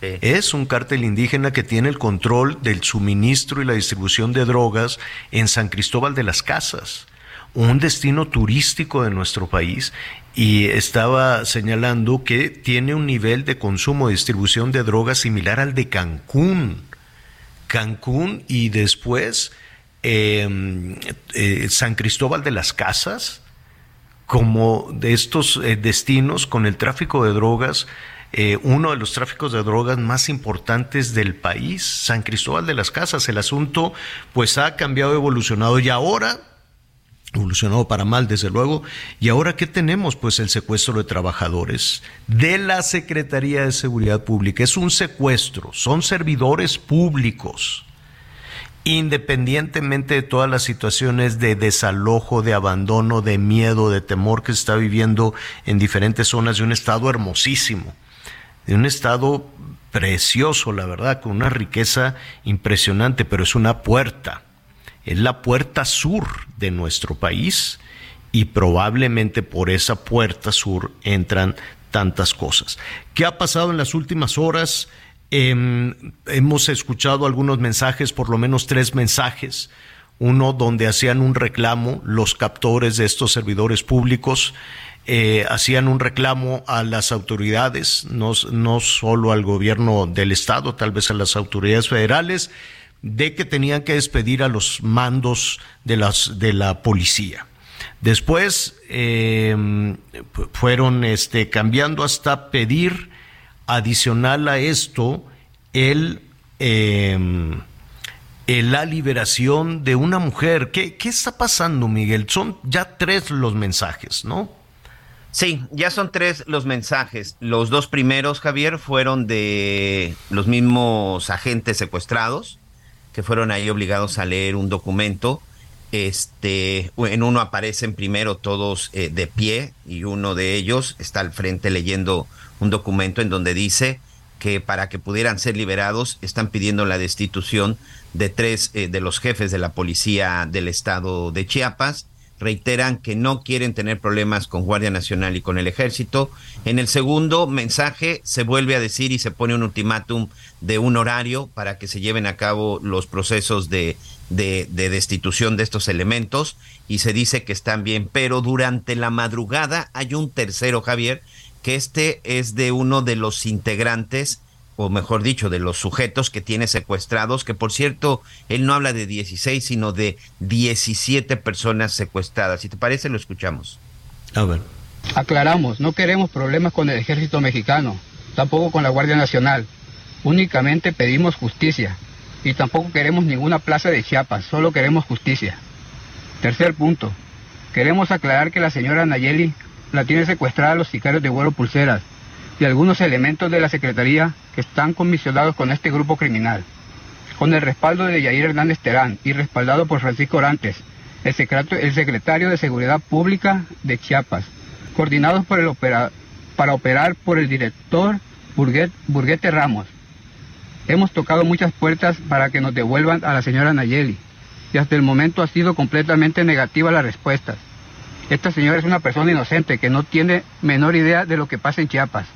Es un cártel indígena que tiene el control del suministro y la distribución de drogas en San Cristóbal de las Casas. un destino turístico de nuestro país y estaba señalando que tiene un nivel de consumo y distribución de drogas similar al de Cancún. Cancún y después em, eh, San Cristóbal de las Casas, como de estos eh, destinos con el tráfico de drogas, eh, uno de los tráficos de drogas más importantes del país, San Cristóbal de las Casas. El asunto pues ha cambiado, evolucionado y ahora evolucionado para mal, desde luego. ¿Y ahora qué tenemos? Pues el secuestro de trabajadores de la Secretaría de Seguridad Pública. Es un secuestro, son servidores públicos. Independientemente de todas las situaciones de desalojo, de abandono, de miedo, de temor que se está viviendo en diferentes zonas de un estado hermosísimo, de un estado precioso, la verdad, con una riqueza impresionante, pero es una puerta es la puerta sur de nuestro país y probablemente por esa puerta sur entran tantas cosas. ¿Qué ha pasado en las últimas horas? Em, hemos escuchado algunos mensajes, por lo menos tres mensajes. Uno donde hacían un reclamo, los captores de estos servidores públicos eh, hacían un reclamo a las autoridades, no, solo al gobierno del Estado, tal vez a las autoridades federales, de que tenían que despedir a los mandos de la policía. Después em, fueron este, cambiando hasta pedir adicional a esto el, em, la liberación de una mujer. ¿Qué, ¿Qué está pasando, Miguel? Son ya tres los mensajes, ¿no? Sí, ya son tres los mensajes. Los dos primeros, Javier, fueron de los mismos agentes secuestrados que fueron ahí obligados a leer un documento. Este, en uno aparecen primero todos eh, de pie y uno de ellos está al frente leyendo un documento en donde dice que para que pudieran ser liberados están pidiendo la destitución de tres eh, de los jefes de la policía del estado de Chiapas reiteran que no quieren tener problemas con Guardia Nacional y con el Ejército. En el segundo mensaje se vuelve a decir y se pone un ultimátum de un horario para que se lleven a cabo los procesos de, de, destitución de estos elementos y se dice que están bien, pero durante la madrugada hay un tercero, Javier, que este es de uno de los integrantes o mejor dicho, de los sujetos que tiene secuestrados, que por cierto, él no habla de 16, sino de 17 personas secuestradas. Si te parece, lo escuchamos. A ver. Aclaramos, no queremos problemas con el ejército mexicano, tampoco con la Guardia Nacional. Únicamente pedimos justicia y tampoco queremos ninguna plaza de Chiapas, solo queremos justicia. Tercer punto, queremos aclarar que la señora Nayeli la tiene secuestrada los sicarios de vuelo pulseras y algunos elementos de la Secretaría que están comisionados con este grupo criminal. Con el respaldo de Yair Hernández Terán y respaldado por Francisco Orantes, el, secretario de Seguridad Pública de Chiapas, coordinados por el para operar por el director Burguete Ramos. Hemos tocado muchas puertas para que nos devuelvan a la señora Nayeli y hasta el momento ha sido completamente negativa la respuesta. Esta señora es una persona inocente que no tiene menor idea de lo que pasa en Chiapas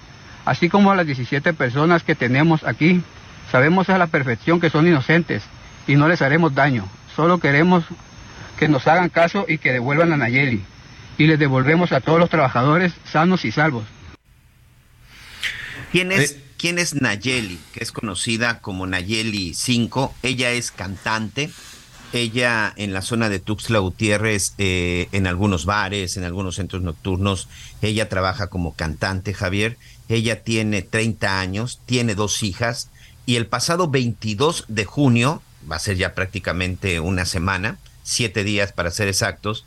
así como a las 17 personas que tenemos aquí. Sabemos a la perfección que son inocentes y no les haremos daño. Solo queremos que nos hagan caso y que devuelvan a Nayeli. Y les devolvemos a todos los trabajadores sanos y salvos. ¿Quién es, eh. ¿quién es Nayeli? Que es conocida como Nayeli 5. Ella es cantante. Ella en la zona de Tuxtla Gutiérrez, eh, en algunos bares, en algunos centros nocturnos, ella trabaja como cantante, Javier, ella tiene 30 años, tiene dos hijas y el pasado 22 de junio, va a ser ya prácticamente una semana, siete días para ser exactos,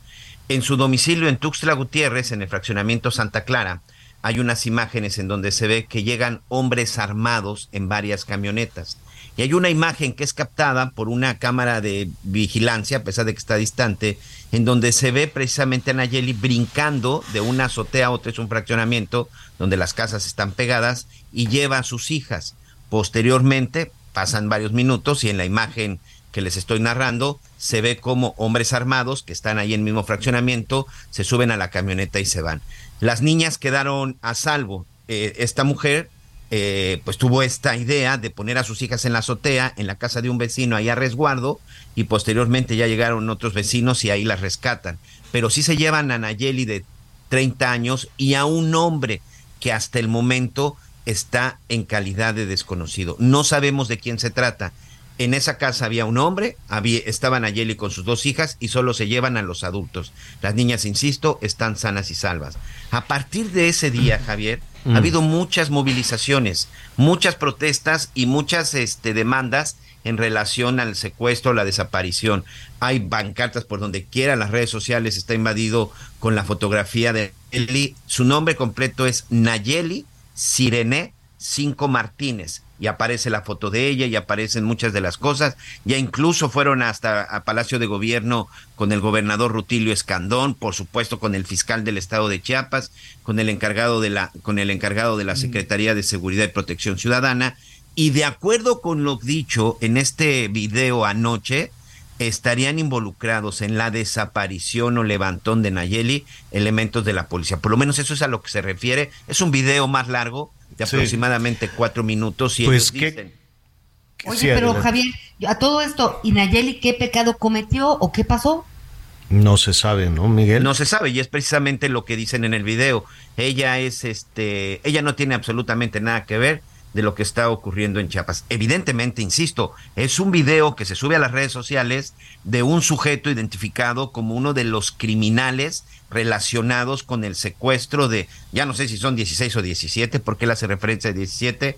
en su domicilio en Tuxtla Gutiérrez, en el fraccionamiento Santa Clara, hay unas imágenes en donde se ve que llegan hombres armados en varias camionetas. Y hay una imagen que es captada por una cámara de vigilancia, a pesar de que está distante, en donde se ve precisamente a Nayeli brincando de una azotea a otra, es un fraccionamiento donde las casas están pegadas, y lleva a sus hijas. Posteriormente, pasan varios minutos y en la imagen que les estoy narrando, se ve como hombres armados que están ahí en el mismo fraccionamiento, se suben a la camioneta y se van. Las niñas quedaron a salvo. Eh, esta mujer eh, pues tuvo esta idea de poner a sus hijas en la azotea, en la casa de un vecino ahí a resguardo, y posteriormente ya llegaron otros vecinos y ahí las rescatan. pero sí se llevan a Nayeli de 30 años y a un hombre que hasta el momento está en calidad de desconocido. No sabemos de quién se trata. En esa casa había un hombre, había, estaba Nayeli con sus dos hijas y solo se llevan a los adultos. Las niñas, insisto, están sanas y salvas. A partir de ese día, Javier, ha mm. habido muchas movilizaciones, muchas protestas y muchas este, demandas en relación al secuestro, la desaparición. Hay bancartas por donde quiera, las redes sociales está invadido con la fotografía de Eli. Su nombre completo es Nayeli Sirene Cinco Martínez y aparece la foto de ella y aparecen muchas de las cosas. Ya incluso fueron hasta a Palacio de Gobierno con el gobernador Rutilio Escandón, por supuesto con el fiscal del estado de Chiapas, con el encargado de la con el encargado de la mm. Secretaría de Seguridad y Protección Ciudadana y de acuerdo con lo dicho en este video anoche, estarían involucrados en la desaparición o levantón de Nayeli elementos de la policía. Por lo menos eso es a lo que se refiere. Es un video más largo, de aproximadamente cuatro minutos. Y pues que... Oye, pero Javier, a todo esto, ¿y Nayeli qué pecado cometió o qué pasó? No se sabe, ¿no, Miguel? No se sabe y es precisamente lo que dicen en el video. Ella es, este, ella no tiene absolutamente nada que ver de lo que está ocurriendo en Chiapas. Evidentemente, insisto, es un video que se sube a las redes sociales de un sujeto identificado como uno de los criminales relacionados con el secuestro de, ya no sé si son 16 o 17, porque él hace referencia a 17,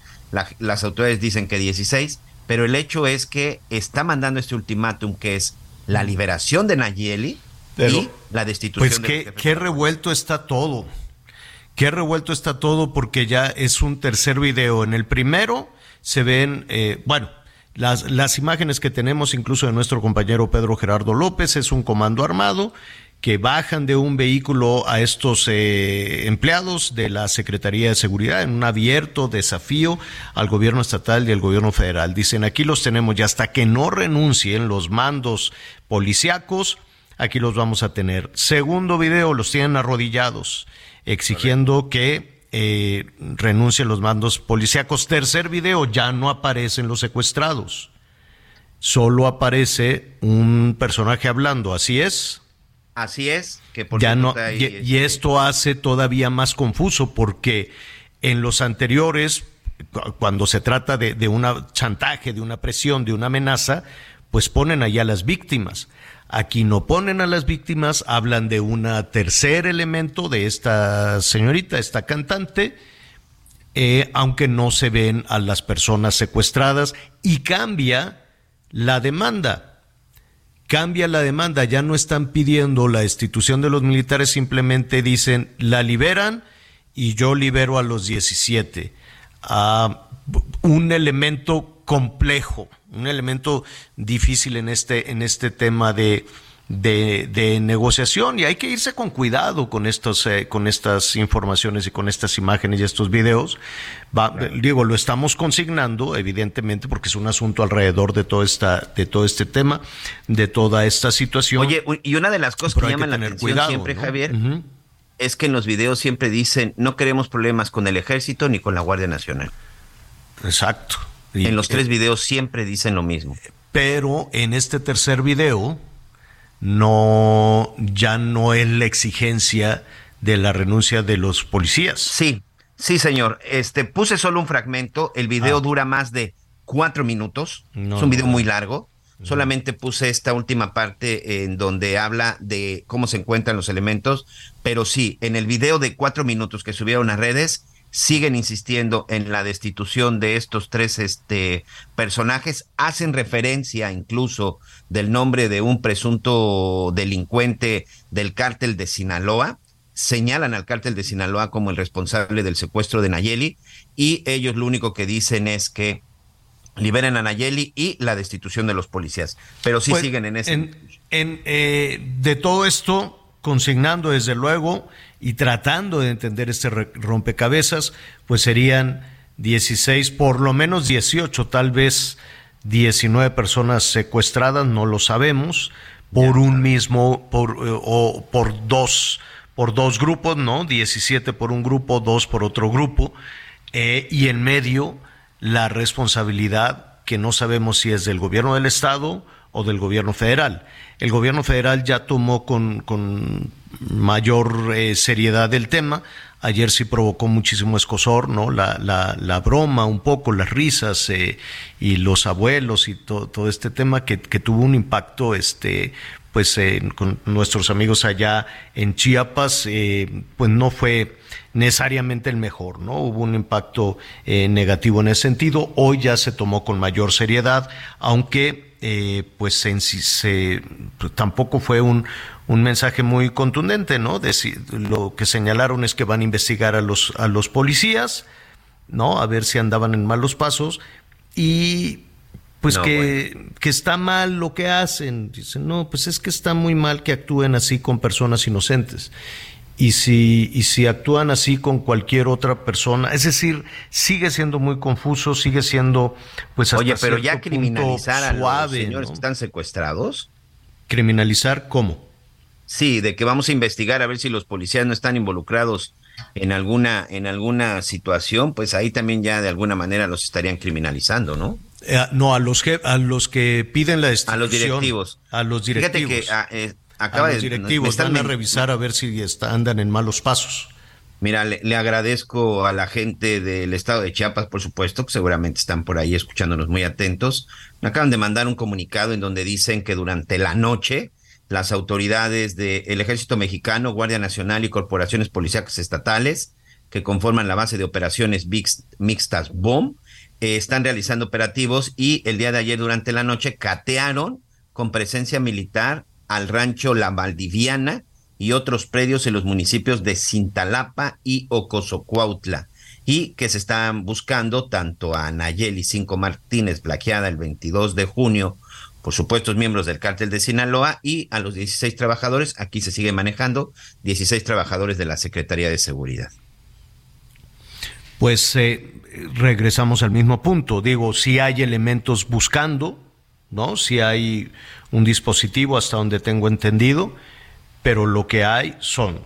las autoridades dicen que 16, pero el hecho es que está mandando este ultimátum que es la liberación de Nayeli y la destitución. Pues qué, qué revuelto está todo. Qué revuelto está todo porque ya es un tercer video. En el primero se ven, eh, bueno, las, las imágenes que tenemos incluso de nuestro compañero Pedro Gerardo López es un comando armado que bajan de un vehículo a estos eh, empleados de la Secretaría de Seguridad en un abierto desafío al gobierno estatal y al gobierno federal. Dicen, aquí los tenemos y hasta que no renuncien los mandos policíacos, aquí los vamos a tener. Segundo video, los tienen arrodillados exigiendo que eh, renuncien los mandos policíacos. Tercer video, ya no aparecen los secuestrados. Solo aparece un personaje hablando, ¿así es? Así es, que por ya no, y, y, esto hace todavía más confuso porque en los anteriores, cuando se trata de, de un chantaje, de una presión, de una amenaza, pues ponen allá a las víctimas. Aquí no ponen a las víctimas, hablan de un tercer elemento de esta señorita, esta cantante, eh, aunque no se ven a las personas secuestradas y cambia la demanda. Cambia la demanda, ya no están pidiendo la destitución de los militares, simplemente dicen la liberan y yo libero a los 17. Ah, un elemento complejo un elemento difícil en este, en este tema de, de, negociación y hay que irse con cuidado con estos eh, con estas informaciones y con estas imágenes y estos videos. Digo lo estamos consignando evidentemente porque es un asunto alrededor de todo esta de todo este tema de toda esta situación. Oye y una de las cosas que llaman la atención siempre Javier es que en los videos siempre dicen no queremos problemas con el ejército ni con la guardia nacional exacto. En los tres videos siempre dicen lo mismo. Pero en este tercer video no ya no es la exigencia de la renuncia de los policías. Sí, sí, señor. Este puse solo un fragmento. El video ah. dura más de cuatro minutos. es un video muy largo. Solamente puse esta última parte en donde habla de cómo se encuentran los elementos, pero sí, en el video de cuatro minutos que subieron a redes, siguen insistiendo en la destitución de estos tres este, personajes, hacen referencia incluso del nombre de un presunto delincuente del cártel de Sinaloa, señalan al cártel de Sinaloa como el responsable del secuestro de Nayeli y ellos lo único que dicen es que liberen a Nayeli y la destitución de los policías, pero sí pues, siguen en ese... En, eh, de todo esto, consignando desde luego y tratando de entender este rompecabezas, pues serían 16, por lo menos 18, tal vez 19 personas secuestradas, no lo sabemos, por un mismo, por, eh, o por dos, por dos grupos, ¿no? 17 por un grupo, dos por otro grupo, eh, y en medio la responsabilidad que no sabemos si es del gobierno del Estado o del gobierno federal. El gobierno federal ya tomó con, con mayor eh, seriedad el tema. Ayer sí provocó muchísimo escosor, ¿no? La, la, la broma, un poco, las risas eh, y los abuelos y todo este tema que, que, tuvo un impacto, este, pues, con nuestros amigos allá en Chiapas, eh, pues no fue necesariamente el mejor, ¿no? Hubo un impacto eh, negativo en ese sentido. Hoy ya se tomó con mayor seriedad, aunque eh, pues en se, pues, tampoco fue un, un mensaje muy contundente, ¿no? lo que señalaron es que van a investigar a los, a los policías, ¿no? A ver si andaban en malos pasos y pues que, que, está mal lo que hacen. Dicen, no, pues es que está muy mal que actúen así con personas inocentes. Y si, y si actúan así con cualquier otra persona, es decir, sigue siendo muy confuso, sigue siendo, pues hasta Oye, pero ya criminalizar a los señores que están secuestrados. ¿Criminalizar cómo? Sí, de que vamos a investigar a ver si los policías no están involucrados en alguna, en alguna situación, pues ahí también ya de alguna manera los estarían criminalizando, ¿no? Eh, no, a los que a los que piden la A los directivos. A los directivos. Fíjate que ah, eh, acaba a los directivos van a revisar a ver si andan en malos pasos. Mira, le, le, agradezco a la gente del estado de Chiapas, por supuesto, que seguramente están por ahí escuchándonos muy atentos. Me acaban de mandar un comunicado en donde dicen que durante la noche las autoridades del Ejército Mexicano, Guardia Nacional y corporaciones policíacas estatales que conforman la base de operaciones mixtas BOM eh, están realizando operativos y el día de ayer durante la noche catearon con presencia militar al rancho La Valdiviana y otros predios en los municipios de Cintalapa y Ocosocuautla y que se están buscando tanto a Nayeli Cinco Martínez, plaqueada el 22 de junio, por supuesto, miembros del cártel de Sinaloa y a los 16 trabajadores, aquí se sigue manejando, 16 trabajadores de la Secretaría de Seguridad. Pues eh, regresamos al mismo punto, digo, si hay elementos buscando, ¿no? Si hay un dispositivo hasta donde tengo entendido, pero lo que hay son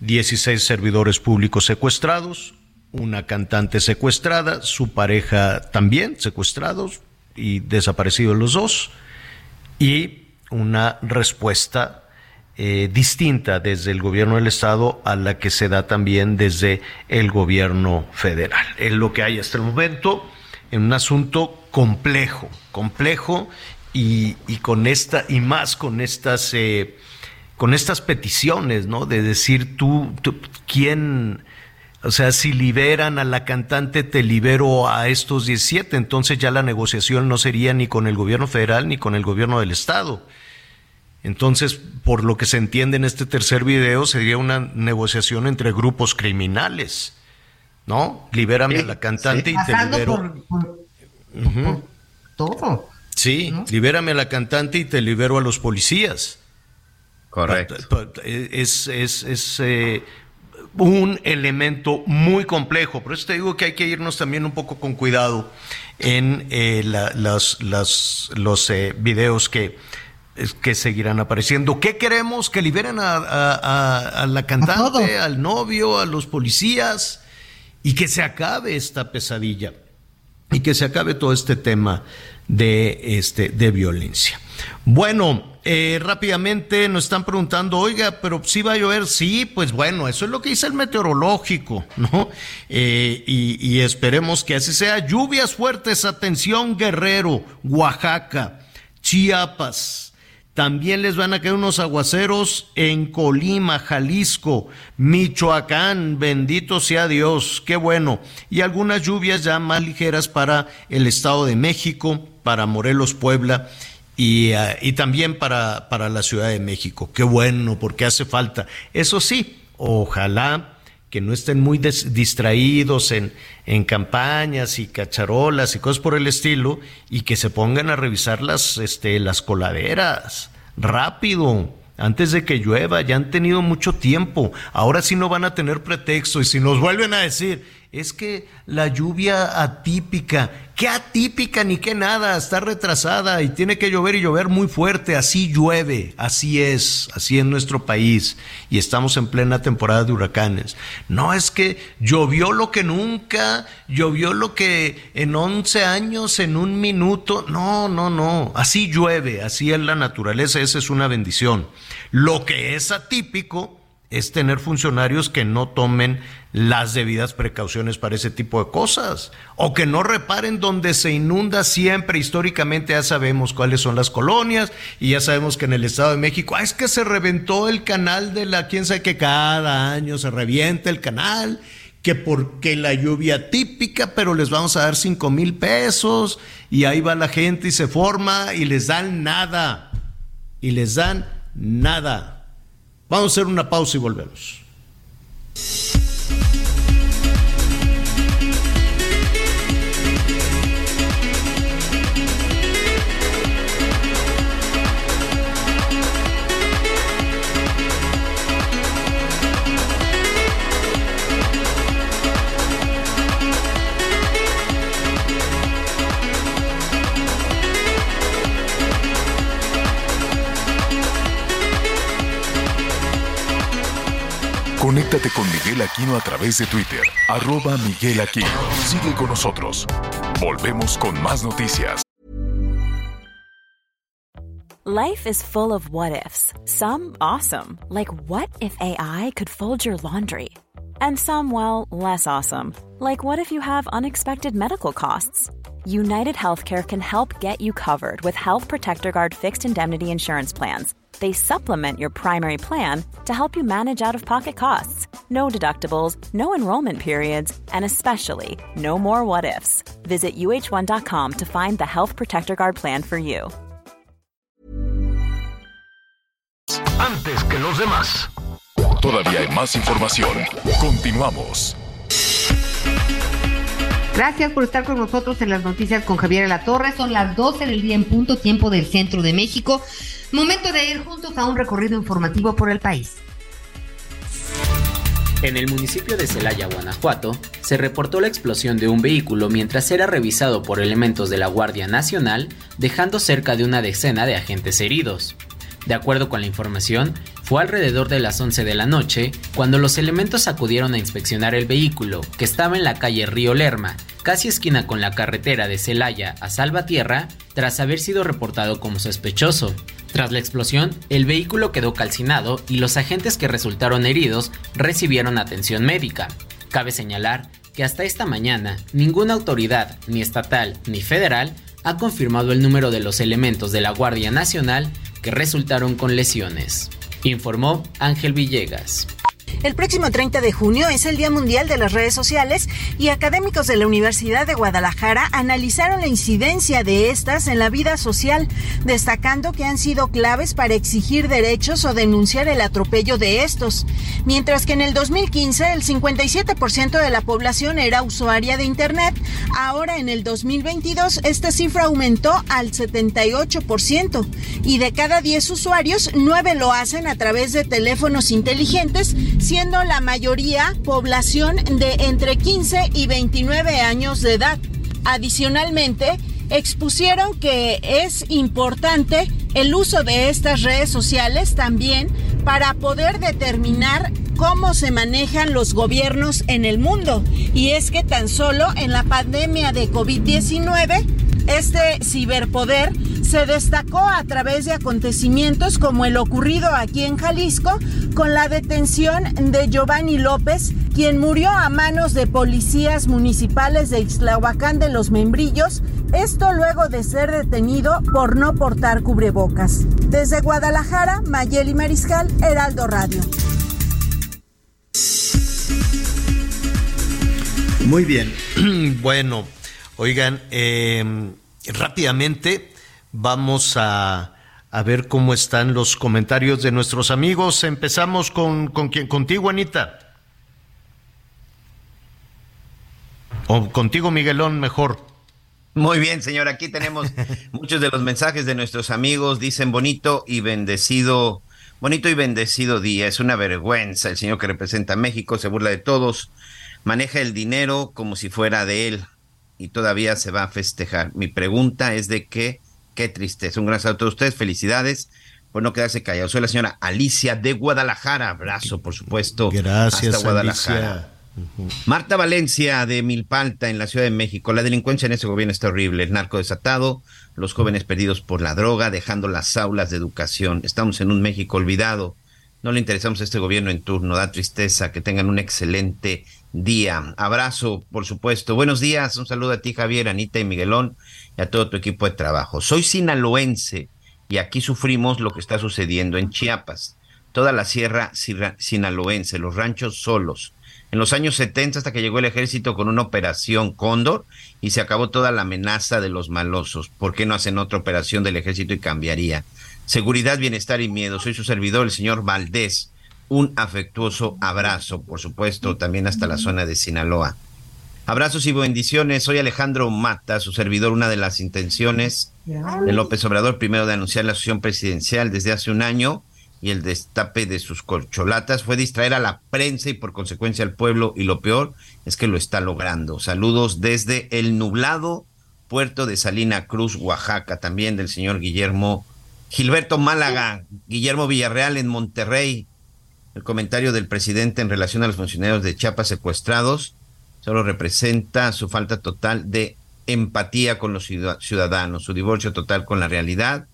16 servidores públicos secuestrados, una cantante secuestrada, su pareja también secuestrados y desaparecidos los dos y una respuesta eh, distinta desde el gobierno del estado a la que se da también desde el gobierno federal. Es lo que hay hasta el momento en un asunto complejo, complejo y, con esta y más con estas eh, con estas peticiones, ¿no? De decir tú, tú quién o sea, si liberan a la cantante, te libero a estos 17. Entonces ya la negociación no sería ni con el gobierno federal ni con el gobierno del estado. Entonces, por lo que se entiende en este tercer video, sería una negociación entre grupos criminales. ¿No? Libérame a la cantante y te libero. Por, todo. Sí, libérame a la cantante y te libero a los policías. Correcto. Es, es, es eh, un elemento muy complejo. Por eso te digo que hay que irnos también un poco con cuidado en eh, las, los eh, videos que, que seguirán apareciendo. ¿Qué queremos? Que liberen a, la cantante, al novio, a los policías y que se acabe esta pesadilla y que se acabe todo este tema de, este, de violencia. Bueno, eh, rápidamente nos están preguntando, oiga, pero si va a llover, sí, pues bueno, eso es lo que dice el meteorológico, [LAUGHS] ¿no? Eh, y, esperemos que así sea. Lluvias fuertes, atención, Guerrero, Oaxaca, Chiapas. También les van a caer unos aguaceros en Colima, Jalisco, Michoacán, bendito sea Dios, qué bueno. Y algunas lluvias ya más ligeras para el Estado de México, para Morelos, Puebla y, ah, y también para, para la Ciudad de México. Qué bueno, porque hace falta. Eso sí, ojalá que no estén muy distraídos en, en, campañas y cacharolas y cosas por el estilo y que se pongan a revisar las, este, las coladeras rápido. Antes de que llueva, ya han tenido mucho tiempo. Ahora sí no van a tener pretexto. Y si nos vuelven a decir, es que la lluvia atípica, Qué atípica ni qué nada, está retrasada y tiene que llover y llover muy fuerte, así llueve, así es, así es nuestro país y estamos en plena temporada de huracanes. No es que llovió lo que nunca, llovió lo que en 11 años, en un minuto, no, no, no, así llueve, así es la naturaleza, esa es una bendición. Lo que es atípico es tener funcionarios que no tomen las debidas precauciones para ese tipo de cosas o que no reparen donde se inunda siempre. Históricamente ya sabemos cuáles son las colonias y ya sabemos que en el Estado de México ah, es que se reventó el canal de la quién sabe que cada año se revienta el canal que porque la lluvia típica pero les vamos a dar cinco mil pesos y ahí va la gente y se forma y les dan nada y les dan nada Vamos a hacer una pausa y volvemos. Conéctate con Miguel Aquino a través de Twitter, arroba Miguel Aquino. Sigue con nosotros. Volvemos con más noticias. Life is full of what ifs. Some awesome, like what if AI could fold your laundry? And some, well, less awesome, like what if you have unexpected medical costs? United Healthcare can help get you covered with Health Protector Guard fixed indemnity insurance plans they supplement your primary plan to help you manage out of pocket costs. No deductibles, no enrollment periods, and especially no more what ifs. Visit uh1.com to find the Health Protector Guard plan for you. Antes que los demás. Todavía hay más información. Continuamos. Gracias por estar con nosotros en las noticias con Javier La Torre. Son las 12 del día en punto, tiempo del centro de México. Momento de ir juntos a un recorrido informativo por el país. En el municipio de Celaya, Guanajuato, se reportó la explosión de un vehículo mientras era revisado por elementos de la Guardia Nacional, dejando cerca de una decena de agentes heridos. De acuerdo con la información, fue alrededor de las 11 de la noche cuando los elementos acudieron a inspeccionar el vehículo, que estaba en la calle Río Lerma, casi esquina con la carretera de Celaya a Salvatierra, tras haber sido reportado como sospechoso. Tras la explosión, el vehículo quedó calcinado y los agentes que resultaron heridos recibieron atención médica. Cabe señalar que hasta esta mañana ninguna autoridad, ni estatal ni federal, ha confirmado el número de los elementos de la Guardia Nacional que resultaron con lesiones, informó Ángel Villegas. El próximo 30 de junio es el Día Mundial de las Redes Sociales y académicos de la Universidad de Guadalajara analizaron la incidencia de estas en la vida social, destacando que han sido claves para exigir derechos o denunciar el atropello de estos. Mientras que en el 2015 el 57% de la población era usuaria de Internet, ahora en el 2022 esta cifra aumentó al 78% y de cada 10 usuarios, 9 lo hacen a través de teléfonos inteligentes siendo la mayoría población de entre 15 y 29 años de edad. Adicionalmente, expusieron que es importante el uso de estas redes sociales también para poder determinar cómo se manejan los gobiernos en el mundo. Y es que tan solo en la pandemia de COVID-19, este ciberpoder se destacó a través de acontecimientos como el ocurrido aquí en Jalisco con la detención de Giovanni López, quien murió a manos de policías municipales de Ixtlahuacán de los Membrillos, esto luego de ser detenido por no portar cubrebocas. Desde Guadalajara, Mayeli Mariscal, Heraldo Radio. Muy bien, [CLEARS THROAT] bueno, oigan, eh, rápidamente Vamos a, ver cómo están los comentarios de nuestros amigos. Empezamos con, con quien, contigo, Anita. O contigo, Miguelón, mejor. Muy bien, señor. Aquí tenemos [LAUGHS] muchos de los mensajes de nuestros amigos. Dicen bonito y bendecido, bonito y bendecido día. Es una vergüenza. El señor que representa a México se burla de todos. Maneja el dinero como si fuera de él. Y todavía se va a festejar. Mi pregunta es de qué, qué tristeza. Un gran saludo a todos ustedes, felicidades por no quedarse callado. Soy la señora Alicia de Guadalajara. Abrazo, por supuesto. Gracias, hasta Guadalajara. Marta Valencia de Milpalta en la Ciudad de México. La delincuencia en ese gobierno está horrible. El narco desatado, los jóvenes perdidos por la droga, dejando las aulas de educación. Estamos en un México olvidado. No le interesamos a este gobierno en turno. Da tristeza. Que tengan un excelente día. Abrazo, por supuesto. Buenos días. Un saludo a ti, Javier, Anita y Miguelón y a todo tu equipo de trabajo. Soy sinaloense y aquí sufrimos lo que está sucediendo en Chiapas. Toda la sierra sinaloense, los ranchos solos en los años 70 hasta que llegó el ejército con una operación Cóndor y se acabó toda la amenaza de los malosos. ¿Por qué no hacen otra operación del ejército y cambiaría? Seguridad, bienestar y miedo. Soy su servidor, el señor Valdés. Un afectuoso abrazo, por supuesto, también hasta la zona de Sinaloa. Abrazos y bendiciones. Soy Alejandro Mata, su servidor. Una de las intenciones de López Obrador, primero de anunciar la asociación presidencial desde hace un año, y el destape de sus corcholatas fue distraer a la prensa y por consecuencia al pueblo y lo peor es que lo está logrando. Saludos desde el nublado puerto de Salina Cruz, Oaxaca, también del señor Guillermo Gilberto Málaga, Guillermo Villarreal en Monterrey. El comentario del presidente en relación a los funcionarios de Chiapas secuestrados solo representa su falta total de empatía con los ciudadanos, su divorcio total con la realidad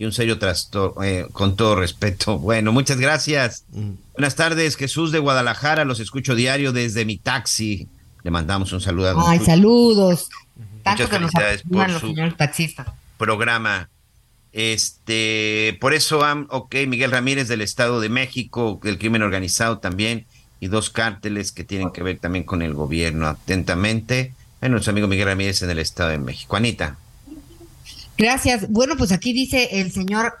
y un serio trastorno, eh, con todo respeto. [LAUGHS] Bueno, muchas gracias. Mm. Buenas tardes, Jesús de Guadalajara, los escucho diario desde mi taxi. Le mandamos un saludo a Ay, saludos. Tanto muchas felicidades por su programa. Este, por eso, ok, Miguel Ramírez del Estado de México, del crimen organizado también, y dos cárteles que tienen que ver también con el gobierno. Atentamente, a nuestro amigo Miguel Ramírez en el Estado de México. Anita. Gracias. Bueno, pues aquí dice el señor,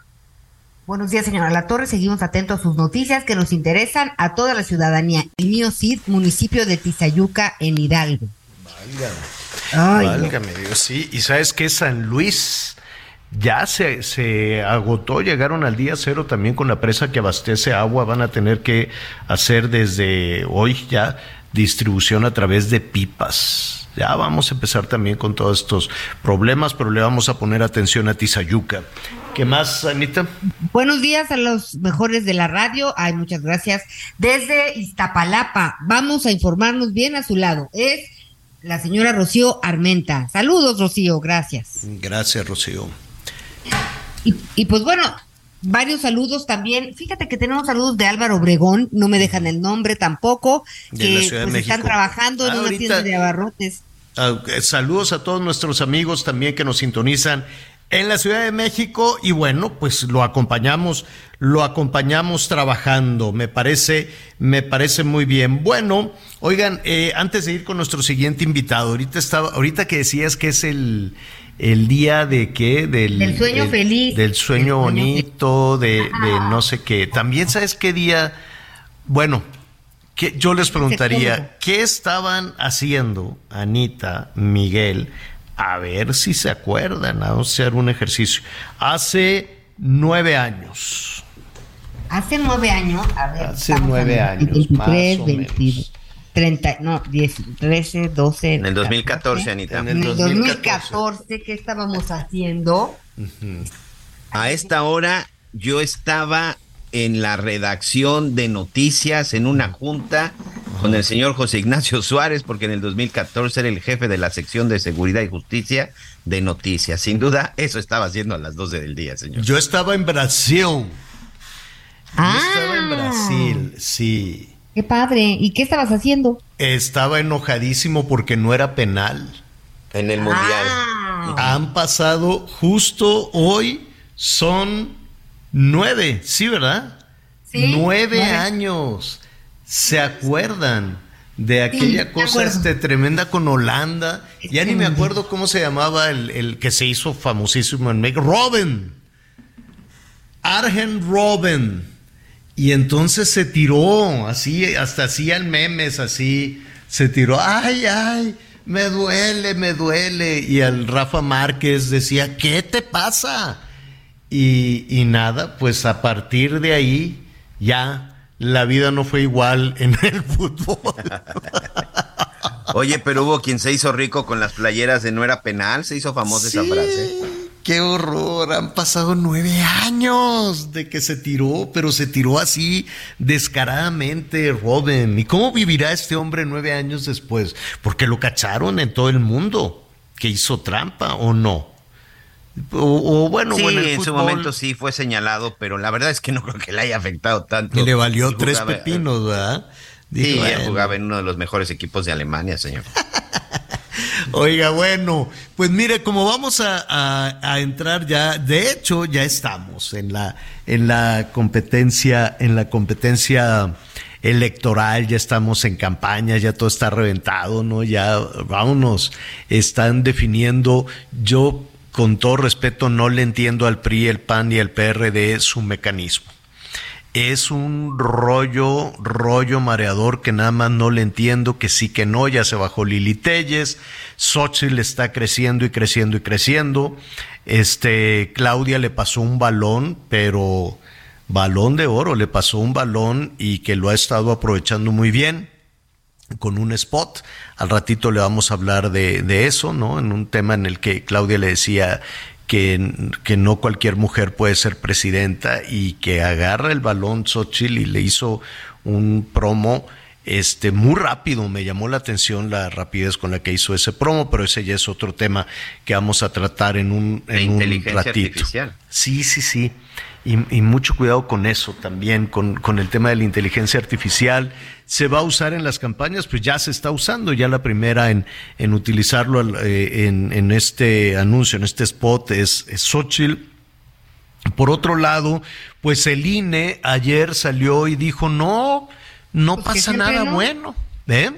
buenos días señora La Torre, seguimos atentos a sus noticias que nos interesan a toda la ciudadanía. El mío Cid, municipio de Tizayuca, en Hidalgo. Válgame. Válgame Dios, sí. Y sabes que San Luis ya se, se agotó, llegaron al día cero también con la presa que abastece agua, van a tener que hacer desde hoy ya distribución a través de pipas. Ya vamos a empezar también con todos estos problemas, pero le vamos a poner atención a Tizayuca. ¿Qué más, Anita? Buenos días a los mejores de la radio. Ay, muchas gracias. Desde Iztapalapa, vamos a informarnos bien a su lado. Es la señora Rocío Armenta. Saludos, Rocío, gracias. Gracias, Rocío. Y, y pues bueno, varios saludos también. Fíjate que tenemos saludos de Álvaro Obregón, no me dejan el nombre tampoco, que pues, están trabajando en una tienda de abarrotes. Ah, saludos a todos nuestros amigos también que nos sintonizan en la Ciudad de México y bueno, pues lo acompañamos, lo acompañamos trabajando. Me parece, me parece muy bien. Bueno, oigan, eh, antes de ir con nuestro siguiente invitado, ahorita estaba, ahorita que decías que es el el día de qué del, sueño feliz. del sueño bonito de, de, no sé qué. También sabes qué día bueno que yo les preguntaría qué estaban haciendo Anita Miguel a ver si se acuerdan a hacer un ejercicio. Hace nueve años. Hace nueve años a ver hace nueve años más o menos 30, no, 10, 13, 12. En el 2014, Anita. En el 2014, ¿qué estábamos haciendo? A esta hora yo estaba en la redacción de noticias en una junta con el señor José Ignacio Suárez, porque en el 2014 era el jefe de la sección de seguridad y justicia de noticias. Sin duda, eso estaba haciendo a las 12 del día, señor. Yo estaba en Brasil. Ah. Yo estaba en Brasil, sí. Qué padre. ¿Y qué estabas haciendo? Estaba enojadísimo porque no era penal. En el mundial. Ah. Han pasado justo hoy, son nueve, ¿sí, verdad? Sí. Nueve, años. ¿Se acuerdan? de aquella cosa este, tremenda con Holanda. Ya ni me acuerdo cómo se llamaba el, el que se hizo famosísimo en México. Robin. Argen Robin. Y entonces se tiró, así, hasta hacían memes, así, se tiró, ay, ay, me duele, me duele. Y el Rafa Márquez decía, ¿qué te pasa? Y, y nada, pues a partir de ahí ya la vida no fue igual [LAUGHS] en el fútbol. Oye, pero hubo quien se hizo rico con las playeras de no era penal, se hizo famosa esa frase. Qué horror, han pasado nueve años de que se tiró, pero se tiró así descaradamente, Robin. ¿Y cómo vivirá este hombre nueve años después? Porque lo cacharon en todo el mundo, que hizo trampa o no. O, bueno, sí, en, su momento sí fue señalado, pero la verdad es que no creo que le haya afectado tanto. Y le valió tres pepinos, ¿verdad? sí, jugaba en uno de los mejores equipos de Alemania, señor. [LAUGHS] Oiga, bueno, pues mire, como vamos a, entrar ya, de hecho ya estamos en la, en la competencia, en la competencia electoral, ya estamos en campaña, ya todo está reventado, ¿no? Ya, vámonos, están definiendo, yo con todo respeto no le entiendo al PRI, el PAN y el PRD su mecanismo es un rollo, rollo mareador que nada más no le entiendo, que sí que no, ya se bajó Lili Telles, Xochitl está creciendo y creciendo y creciendo, este, Claudia le pasó un balón, pero balón de oro, le pasó un balón y que lo ha estado aprovechando muy bien con un spot. Al ratito le vamos a hablar de, de eso, ¿no? En un tema en el que Claudia le decía que, que, no cualquier mujer puede ser presidenta y que agarra el balón Xochitl y le hizo un promo este muy rápido. Me llamó la atención la rapidez con la que hizo ese promo pero ese ya es otro tema que vamos a tratar en un en un ratito. artificial. sí sí sí y, mucho cuidado con eso también con, con el tema de la inteligencia artificial se va a usar en las campañas, pues ya se está usando, ya la primera en, en utilizarlo eh, en, en, este anuncio, en este spot es, es Xochitl. Por otro lado, pues el INE ayer salió y dijo, no, no pues pasa nada bueno. ¿eh?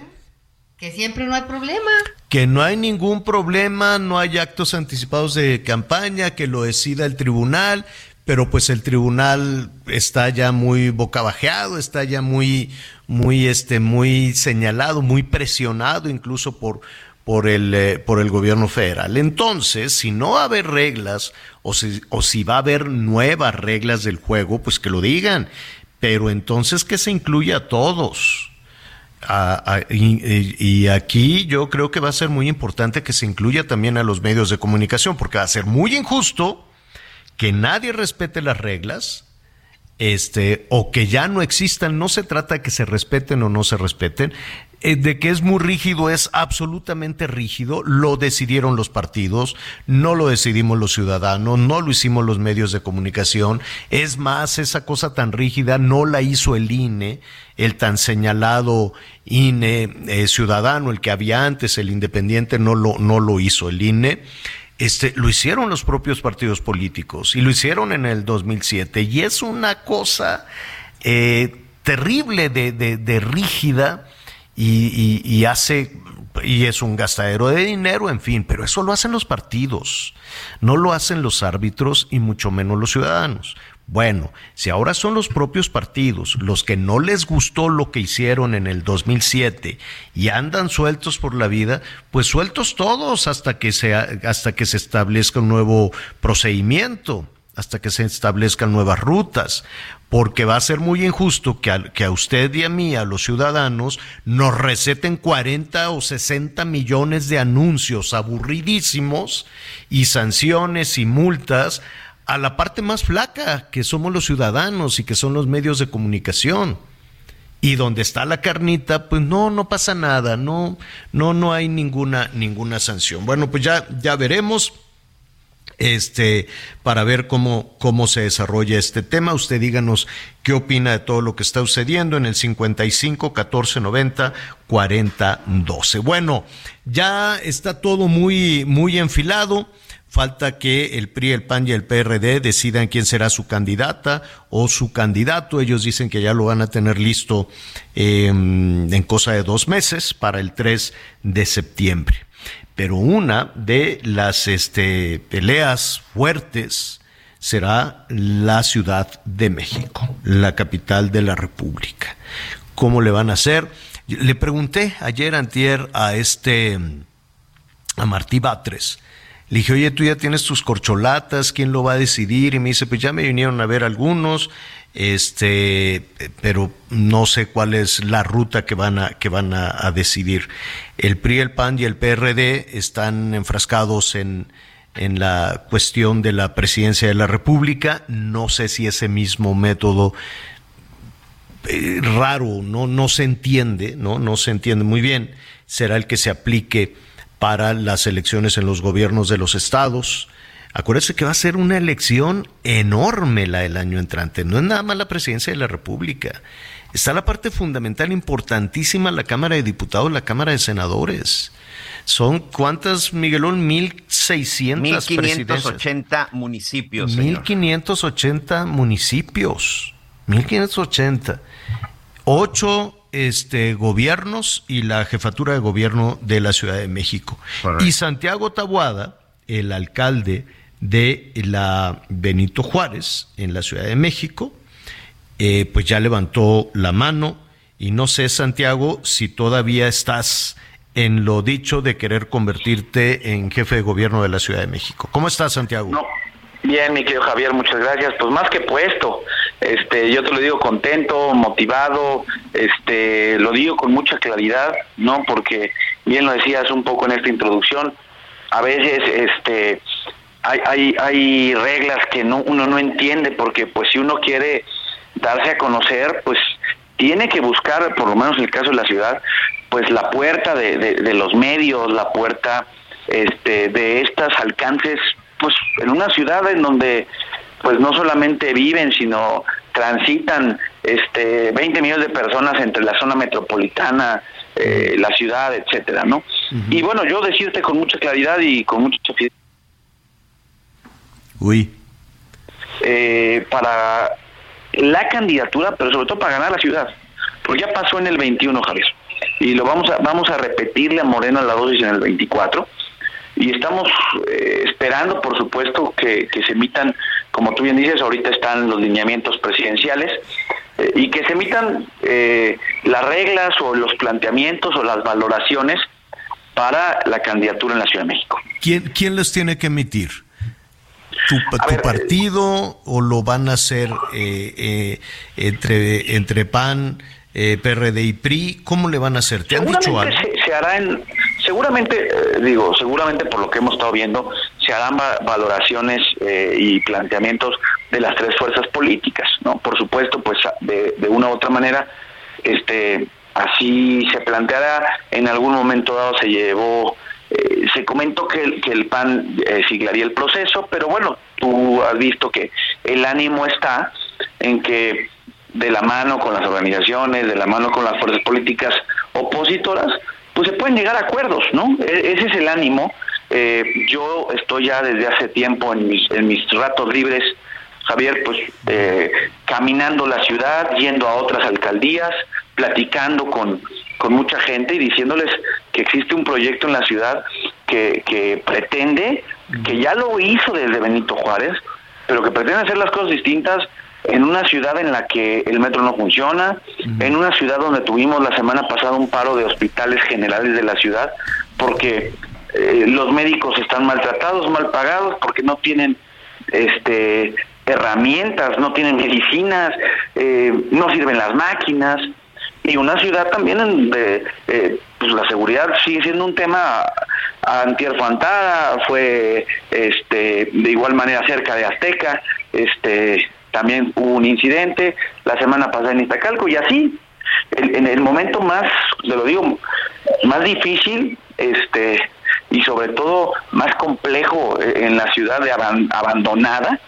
Que siempre no hay problema. Que no hay ningún problema, no hay actos anticipados de campaña, que lo decida el tribunal, pero pues el tribunal está ya muy bocabajeado, está ya muy, muy, este, muy señalado, muy presionado incluso por, por el, eh, por el gobierno federal. Entonces, si no va a haber reglas o si, o si va a haber nuevas reglas del juego, pues que lo digan. Pero entonces que se incluya a todos. y, y, aquí yo creo que va a ser muy importante que se incluya también a los medios de comunicación, porque va a ser muy injusto que nadie respete las reglas, este, o que ya no existan, no se trata de que se respeten o no se respeten, eh, de que es muy rígido, es absolutamente rígido, lo decidieron los partidos, no lo decidimos los ciudadanos, no lo hicimos los medios de comunicación, es más, esa cosa tan rígida no la hizo el INE, el tan señalado INE eh, ciudadano, el que había antes, el independiente, no lo, no lo hizo el INE este, lo hicieron los propios partidos políticos y lo hicieron en el 2007 y es una cosa eh, terrible de, de, rígida y, y, hace y es un gastadero de dinero, en fin, pero eso lo hacen los partidos, no lo hacen los árbitros y mucho menos los ciudadanos. Bueno, si ahora son los propios partidos los que no les gustó lo que hicieron en el 2007 y andan sueltos por la vida, pues sueltos todos hasta que se, hasta que se establezca un nuevo procedimiento, hasta que se establezcan nuevas rutas, porque va a ser muy injusto que a, que a usted y a mí, a los ciudadanos, nos receten 40 o 60 millones de anuncios aburridísimos y sanciones y multas a la parte más flaca, que somos los ciudadanos y que son los medios de comunicación. Y donde está la carnita, pues no, no pasa nada, no, no, no hay ninguna, ninguna sanción. Bueno, pues ya, ya veremos este, para ver cómo, cómo se desarrolla este tema. Usted díganos qué opina de todo lo que está sucediendo en el 55 14 90 40 12. Bueno, ya está todo muy, muy enfilado. Falta que el PRI, el PAN y el PRD decidan quién será su candidata o su candidato. Ellos dicen que ya lo van a tener listo em, en cosa de dos meses para el 3 de septiembre. Pero una de las este, peleas fuertes será la Ciudad de México, la capital de la República. ¿Cómo le van a hacer? Le pregunté ayer antier a este a Martí Batres le dije, oye, tú ya tienes tus corcholatas, ¿quién lo va a decidir? Y me dice, pues ya me vinieron a ver algunos, este, pero no sé cuál es la ruta que van a, que van a, decidir. El PRI, el PAN y el PRD están enfrascados en, en la cuestión de la presidencia de la República. No sé si ese mismo método eh, raro, no, no se entiende, ¿no? no se entiende muy bien, será el que se aplique para las elecciones en los gobiernos de los estados. Acuérdense que va a ser una elección enorme la del año entrante. No es nada más la presidencia de la República. Está la parte fundamental, importantísima, la Cámara de Diputados, la Cámara de Senadores. Son cuántas, Miguelón, 1.600 1580 municipios. 1.580 municipios. 1.580. Ocho este, gobiernos y la jefatura de gobierno de la Ciudad de México. Y Santiago Tabuada, el alcalde de la Benito Juárez en la Ciudad de México, eh, pues ya levantó la mano y no sé, Santiago, si todavía estás en lo dicho de querer convertirte en jefe de gobierno de la Ciudad de México. ¿Cómo estás, Santiago? No. Bien, mi querido Javier, muchas gracias. Pues más que puesto, este, yo te lo digo contento, motivado, este, lo digo con mucha claridad, ¿no? Porque bien lo decías un poco en esta introducción, a veces, este, hay, hay, reglas que no, uno no entiende porque pues si uno quiere darse a conocer, pues tiene que buscar, por lo menos en el caso de la ciudad, pues la puerta de, de, los medios, la puerta este, de estos alcances, pues en una ciudad en donde pues no solamente viven, sino transitan este 20 millones de personas entre la zona metropolitana, eh, la ciudad, etcétera, ¿no? Y bueno, yo decirte con mucha claridad y con mucha Uy. Eh, para la candidatura, pero sobre todo para ganar la ciudad. Porque ya pasó en el 21, Javier. Y lo vamos a, vamos a repetirle a Moreno la dosis en el 24. Y estamos eh, esperando, por supuesto, que, se emitan, como tú bien dices, ahorita están los lineamientos presidenciales, eh, y que se emitan las reglas o los planteamientos o las valoraciones para la candidatura en la Ciudad de México. ¿Quién, quién los tiene que emitir? tu, partido o lo van a hacer eh, eh, entre, entre PAN, eh, PRD y PRI? ¿Cómo le van a hacer? ¿Te han dicho algo? Se, hará en, seguramente, digo, seguramente por lo que hemos estado viendo, se harán valoraciones y planteamientos de las tres fuerzas políticas, ¿no? Por supuesto, pues de, de una u otra manera, este, así se planteará, en algún momento dado se llevó eh, se comentó que el, que el PAN eh, siglaría el proceso, pero bueno, tú has visto que el ánimo está en que de la mano con las organizaciones, de la mano con las fuerzas políticas opositoras, pues se pueden llegar a acuerdos, ¿no? E, ese es el ánimo. Eh, yo estoy ya desde hace tiempo en mis, en mis ratos libres, Javier, pues caminando la ciudad, yendo a otras alcaldías, platicando con, con mucha gente y diciéndoles que existe un proyecto en la ciudad que, que pretende, que ya lo hizo desde Benito Juárez, pero que pretende hacer las cosas distintas en una ciudad en la que el metro no funciona, en una ciudad donde tuvimos la semana pasada un paro de hospitales generales de la ciudad, porque eh, los médicos están maltratados, mal pagados, porque no tienen este herramientas, no tienen medicinas, eh, no sirven las máquinas, y una ciudad también donde eh, pues la seguridad sigue siendo un tema antier fue este de igual manera cerca de Azteca este también hubo un incidente la semana pasada en Iztacalco y así en el momento más te lo digo más difícil este y sobre todo más complejo en la ciudad de abandonada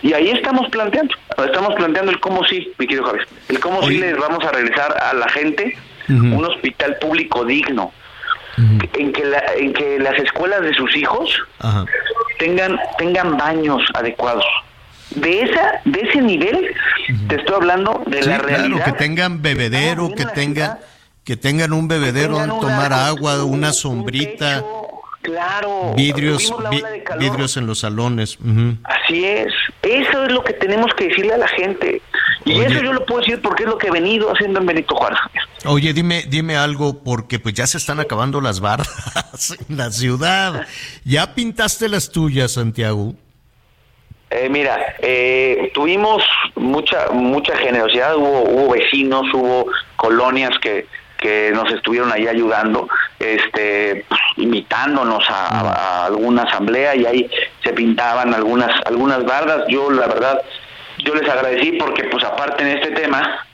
y ahí estamos planteando, estamos planteando el cómo sí, mi querido Javier, el cómo sí les vamos a regresar a la gente un hospital público digno, en, que en que las escuelas de sus hijos tengan tengan baños adecuados. De esa de ese nivel te estoy hablando de la realidad. que tengan bebedero, que tengan que tengan un bebedero donde tomar agua, una sombrita. Claro. Vidrios, vidrios en los salones. Así es. Eso es lo que tenemos que decirle a la gente. Y eso yo lo puedo decir porque es lo que he venido haciendo en Benito Juárez. Oye, dime, dime algo, porque pues ya se están acabando las bardas [LAUGHS] en la ciudad. ¿Ya pintaste las tuyas, Santiago? Eh, mira, eh, tuvimos mucha mucha generosidad, hubo, hubo vecinos, hubo colonias que, que nos estuvieron ahí ayudando, este, pues, invitándonos a, alguna asamblea y ahí se pintaban algunas algunas bardas. Yo la verdad, yo les agradecí porque pues aparte en este tema,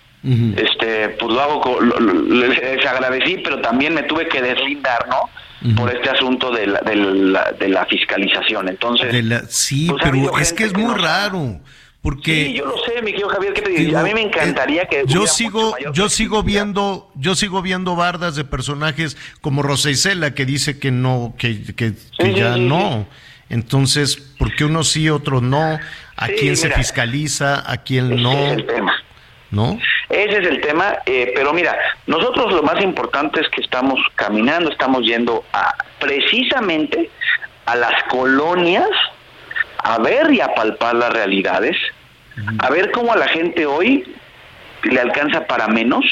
este, pues lo hago, les agradecí, pero también me tuve que deslindar, ¿no? Por este asunto de la, de la, de la fiscalización. Entonces, sí, pues, pero es que es muy raro. Porque sí, yo lo sé, mi querido Javier, te A mí me encantaría que yo sigo yo sigo viendo yo sigo viendo bardas de personajes como Rosa Isela que dice que no que, que, ya no. Entonces, ¿por qué uno sí, otro no? ¿A quién se fiscaliza? ¿A quién no? Es el tema. ¿No? Ese es el tema, eh, pero mira, nosotros lo más importante es que estamos caminando, estamos yendo a precisamente a las colonias a ver y a palpar las realidades, a ver cómo a la gente hoy le alcanza para menos,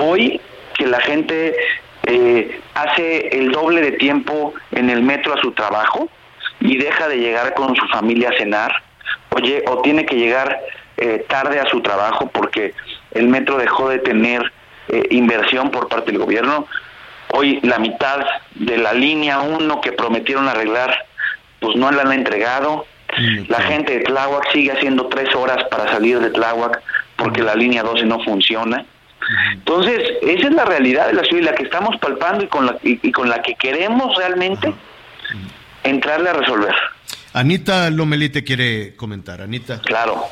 hoy que la gente eh, hace el doble de tiempo en el metro a su trabajo y deja de llegar con su familia a cenar, oye, o tiene que llegar eh, tarde a su trabajo porque el metro dejó de tener eh, inversión por parte del gobierno. Hoy la mitad de la línea 1 que prometieron arreglar, pues no la han entregado. La gente de Tláhuac sigue haciendo tres horas para salir de Tláhuac porque la línea 12 no funciona. Entonces, esa es la realidad de la ciudad y la que estamos palpando y con la, y con la que queremos realmente entrarle a resolver. Anita Lomelí te quiere comentar. Anita. Claro.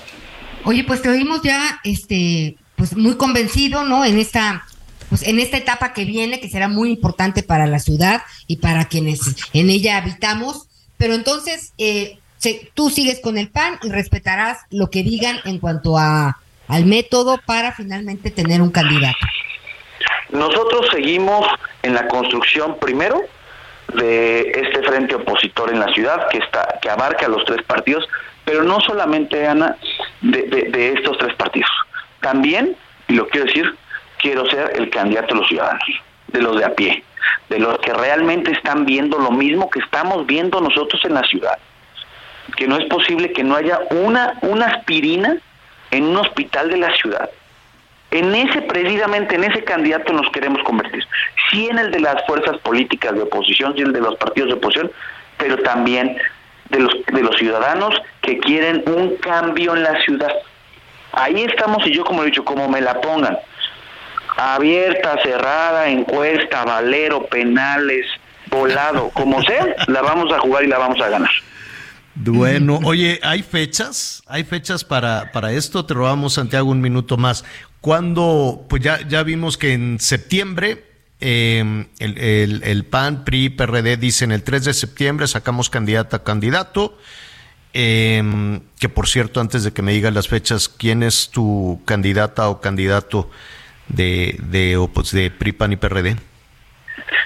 Oye, pues te oímos ya, este, pues muy convencido, ¿no? En esta, pues en esta etapa que viene, que será muy importante para la ciudad y para quienes en ella habitamos. Pero entonces, eh, tú sigues con el PAN y respetarás lo que digan en cuanto a al método para finalmente tener un candidato. Nosotros seguimos en la construcción primero de este frente opositor en la ciudad que está que abarca los tres partidos pero no solamente, Ana, de, estos tres partidos. También, y lo quiero decir, quiero ser el candidato de los ciudadanos, de los de a pie, de los que realmente están viendo lo mismo que estamos viendo nosotros en la ciudad. Que no es posible que no haya una, una aspirina en un hospital de la ciudad. En ese, precisamente en ese candidato nos queremos convertir. Sí en el de las fuerzas políticas de oposición, sí en el de los partidos de oposición, pero también de los, de los ciudadanos que quieren un cambio en la ciudad. Ahí estamos y yo como he dicho, como me la pongan, abierta, cerrada, encuesta, valero, penales, volado, como sea, la vamos a jugar y la vamos a ganar. Bueno, oye, ¿hay fechas? ¿Hay fechas para, para esto? Te robamos, Santiago, un minuto más. Cuando, pues ya, ya vimos que en septiembre eh, el, el, PAN, PRI, PRD dicen el 3 de septiembre sacamos candidata a candidato. Em, que por cierto, antes de que me digas las fechas, ¿quién es tu candidata o candidato de, de, pues, de PRI, PAN y PRD?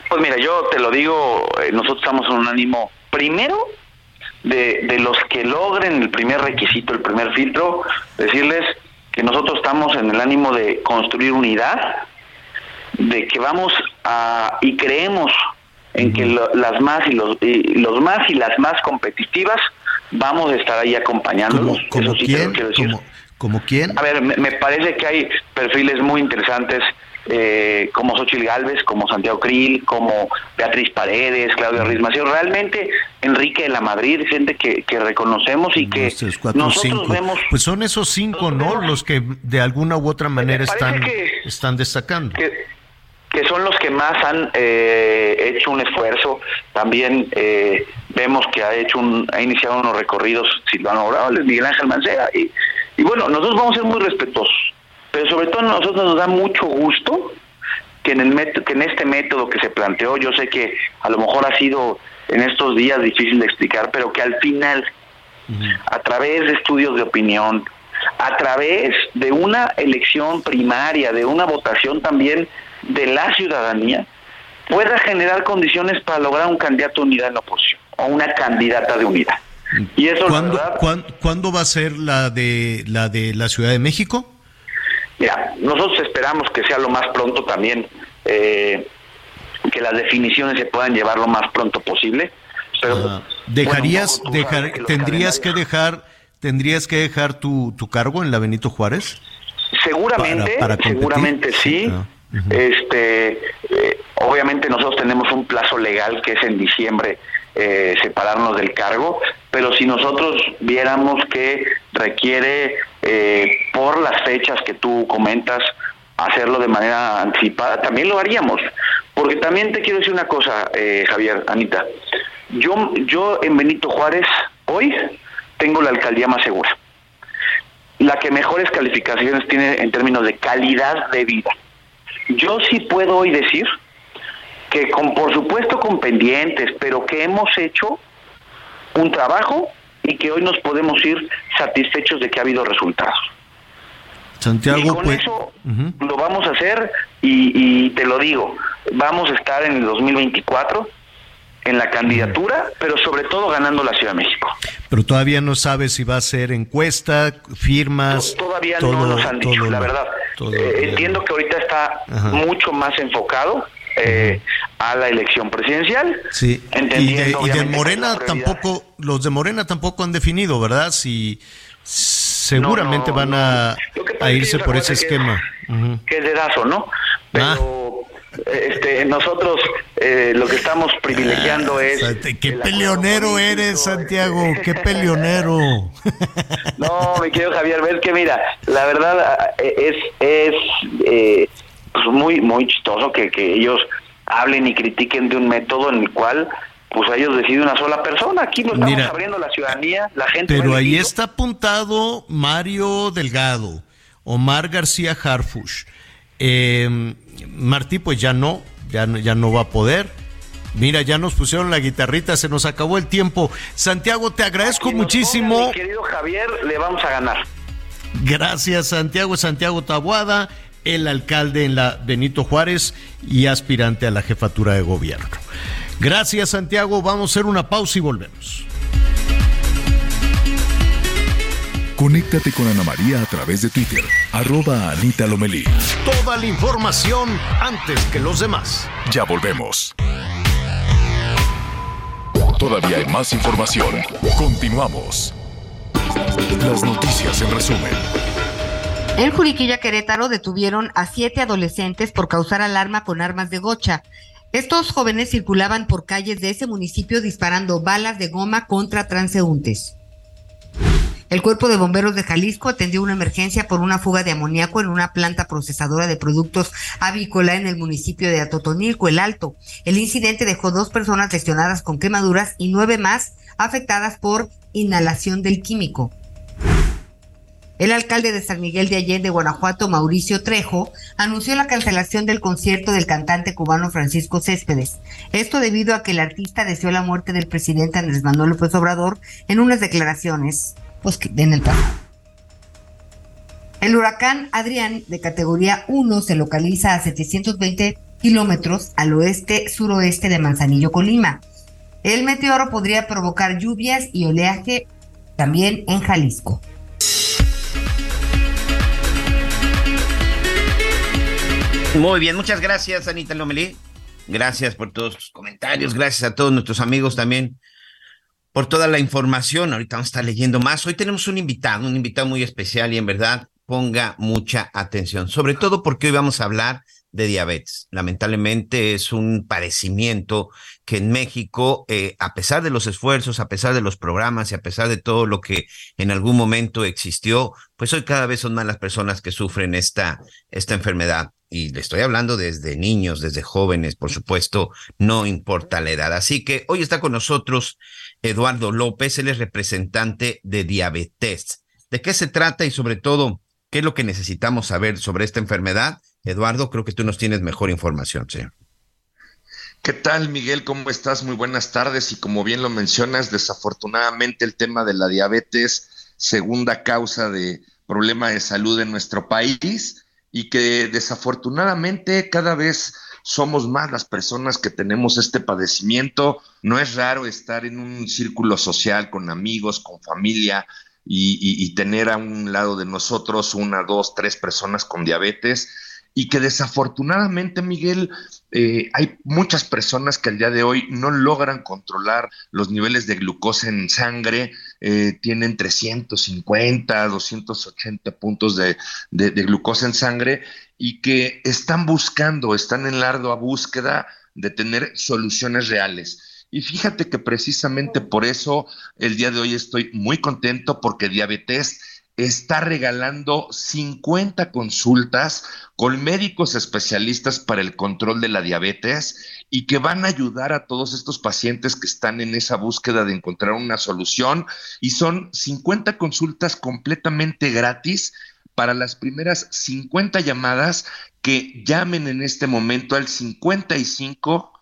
Pues mira, yo te lo digo, eh, nosotros estamos en un ánimo primero de, de los que logren el primer requisito, el primer filtro, decirles que nosotros estamos en el ánimo de construir unidad, de que vamos a y creemos en que las más y los, los más y las más competitivas vamos a estar ahí acompañándolos. ¿Como, quién? ¿Como, quién? A ver, me, parece que hay perfiles muy interesantes eh, como Xochitl Galvez, como Santiago Krill, como Beatriz Paredes, Claudia Ruiz realmente Enrique de la Madrid, gente que, que reconocemos y que nosotros vemos... Pues son esos cinco, ¿no? Los que de alguna u otra manera están, están destacando que son los que más han eh, hecho un esfuerzo. También eh, vemos que ha hecho un, ha iniciado unos recorridos Silvano Orales, Miguel Ángel Mancera, y, y bueno, nosotros vamos a ser muy respetuosos, pero sobre todo a nosotros nos da mucho gusto que en, el que en este método que se planteó, yo sé que a lo mejor ha sido en estos días difícil de explicar, pero que al final, a través de estudios de opinión, a través de una elección primaria, de una votación también de la ciudadanía pueda generar condiciones para lograr un candidato de unidad en la oposición o una candidata de unidad. Y eso ¿Cuándo, ¿cuándo, va a ser la de la de la Ciudad de México? Mira, nosotros esperamos que sea lo más pronto también, eh, que las definiciones se puedan llevar lo más pronto posible. Pero, ¿Dejarías, dejar, tendrías que dejar, tendrías que dejar tu, tu cargo en la Benito Juárez? Seguramente, seguramente sí. Ah, este, eh, obviamente nosotros tenemos un plazo legal que es en diciembre eh, separarnos del cargo, pero si nosotros viéramos que requiere eh, por las fechas que tú comentas hacerlo de manera anticipada, también lo haríamos. Porque también te quiero decir una cosa, Javier, Anita. Yo, yo en Benito Juárez hoy tengo la alcaldía más segura la que mejores calificaciones tiene en términos de calidad de vida. Yo sí puedo hoy decir que con por supuesto con pendientes, pero que hemos hecho un trabajo y que hoy nos podemos ir satisfechos de que ha habido resultados. Santiago, y con pues, eso lo vamos a hacer y, y te lo digo, vamos a estar en el 2024 en la candidatura, pero sobre todo ganando la Ciudad de México. Pero todavía no sabes si va a ser encuesta, firmas. todavía no nos han dicho, la verdad. Eh, entiendo que ahorita está mucho más enfocado eh, a la elección presidencial. Sí. Y de, Morena tampoco, los de Morena tampoco han definido, ¿verdad? Si seguramente van a, irse por ese esquema. Que es dedazo, ¿no? Ah. Este, nosotros eh, lo que estamos privilegiando ah, es... ¡Qué peleonero eres, Santiago! ¡Qué peleonero! No, mi querido Javier, ves que mira, la verdad eh, es, es eh, pues muy, muy chistoso que, que ellos hablen y critiquen de un método en el cual pues ellos deciden una sola persona. Aquí no estamos abriendo la ciudadanía, la gente. Pero ahí está apuntado Mario Delgado, Omar García Harfush, eh, Martí pues ya no, ya, ya no va a poder. Mira, ya nos pusieron la guitarrita, se nos acabó el tiempo. Santiago, te agradezco muchísimo. querido Javier, le vamos a ganar. Gracias, Santiago. Santiago Tabuada, el alcalde en la Benito Juárez y aspirante a la jefatura de gobierno. Gracias, Santiago. Vamos a hacer una pausa y volvemos. Conéctate con Ana María a través de Twitter, arroba Anita Lomelí. Toda la información antes que los demás. Ya volvemos. Todavía hay más información. Continuamos. Las noticias en resumen. En Juriquilla, Querétaro, detuvieron a siete adolescentes por causar alarma con armas de gocha. Estos jóvenes circulaban por calles de ese municipio disparando balas de goma contra transeúntes. El Cuerpo de Bomberos de Jalisco atendió una emergencia por una fuga de amoníaco en una planta procesadora de productos avícola en el municipio de Atotonilco, el Alto. El incidente dejó dos personas lesionadas con quemaduras y nueve más afectadas por inhalación del químico. El alcalde de San Miguel de Allende, Guanajuato, Mauricio Trejo, anunció la cancelación del concierto del cantante cubano Francisco Céspedes. Esto debido a que el artista deseó la muerte del presidente Andrés Manuel López Obrador en unas declaraciones pues en el pasado. El huracán Adrián de categoría 1 se localiza a 720 kilómetros al oeste-suroeste de Manzanillo, Colima. El meteoro podría provocar lluvias y oleaje también en Jalisco. Muy bien, muchas gracias, Anita Lomelí. Gracias por todos tus comentarios, gracias a todos nuestros amigos también por toda la información. Ahorita vamos a estar leyendo más. Hoy tenemos un invitado, un invitado muy especial y en verdad ponga mucha atención, sobre todo porque hoy vamos a hablar de diabetes. Lamentablemente es un padecimiento que en México, eh, a pesar de los esfuerzos, a pesar de los programas y a pesar de todo lo que en algún momento existió, pues hoy cada vez son más las personas que sufren esta, esta enfermedad. Y le estoy hablando desde niños, desde jóvenes, por supuesto, no importa la edad. Así que hoy está con nosotros Eduardo López, él es representante de Diabetes. ¿De qué se trata y sobre todo qué es lo que necesitamos saber sobre esta enfermedad? Eduardo, creo que tú nos tienes mejor información, sí. ¿Qué tal, Miguel? ¿Cómo estás? Muy buenas tardes. Y como bien lo mencionas, desafortunadamente el tema de la diabetes, segunda causa de problema de salud en nuestro país, y que desafortunadamente cada vez somos más las personas que tenemos este padecimiento. No es raro estar en un círculo social con amigos, con familia y, tener a un lado de nosotros una, dos, tres personas con diabetes. y que desafortunadamente, Miguel, eh, hay muchas personas que al día de hoy no logran controlar los niveles de glucosa en sangre, eh, tienen 350, 280 puntos de, de, de glucosa en sangre y que están buscando, están en larga búsqueda de tener soluciones reales. Y fíjate que precisamente por eso el día de hoy estoy muy contento porque diabetes está regalando 50 consultas con médicos especialistas para el control de la diabetes y que van a ayudar a todos estos pacientes que están en esa búsqueda de encontrar una solución. Y son 50 consultas completamente gratis para las primeras 50 llamadas que llamen en este momento al 55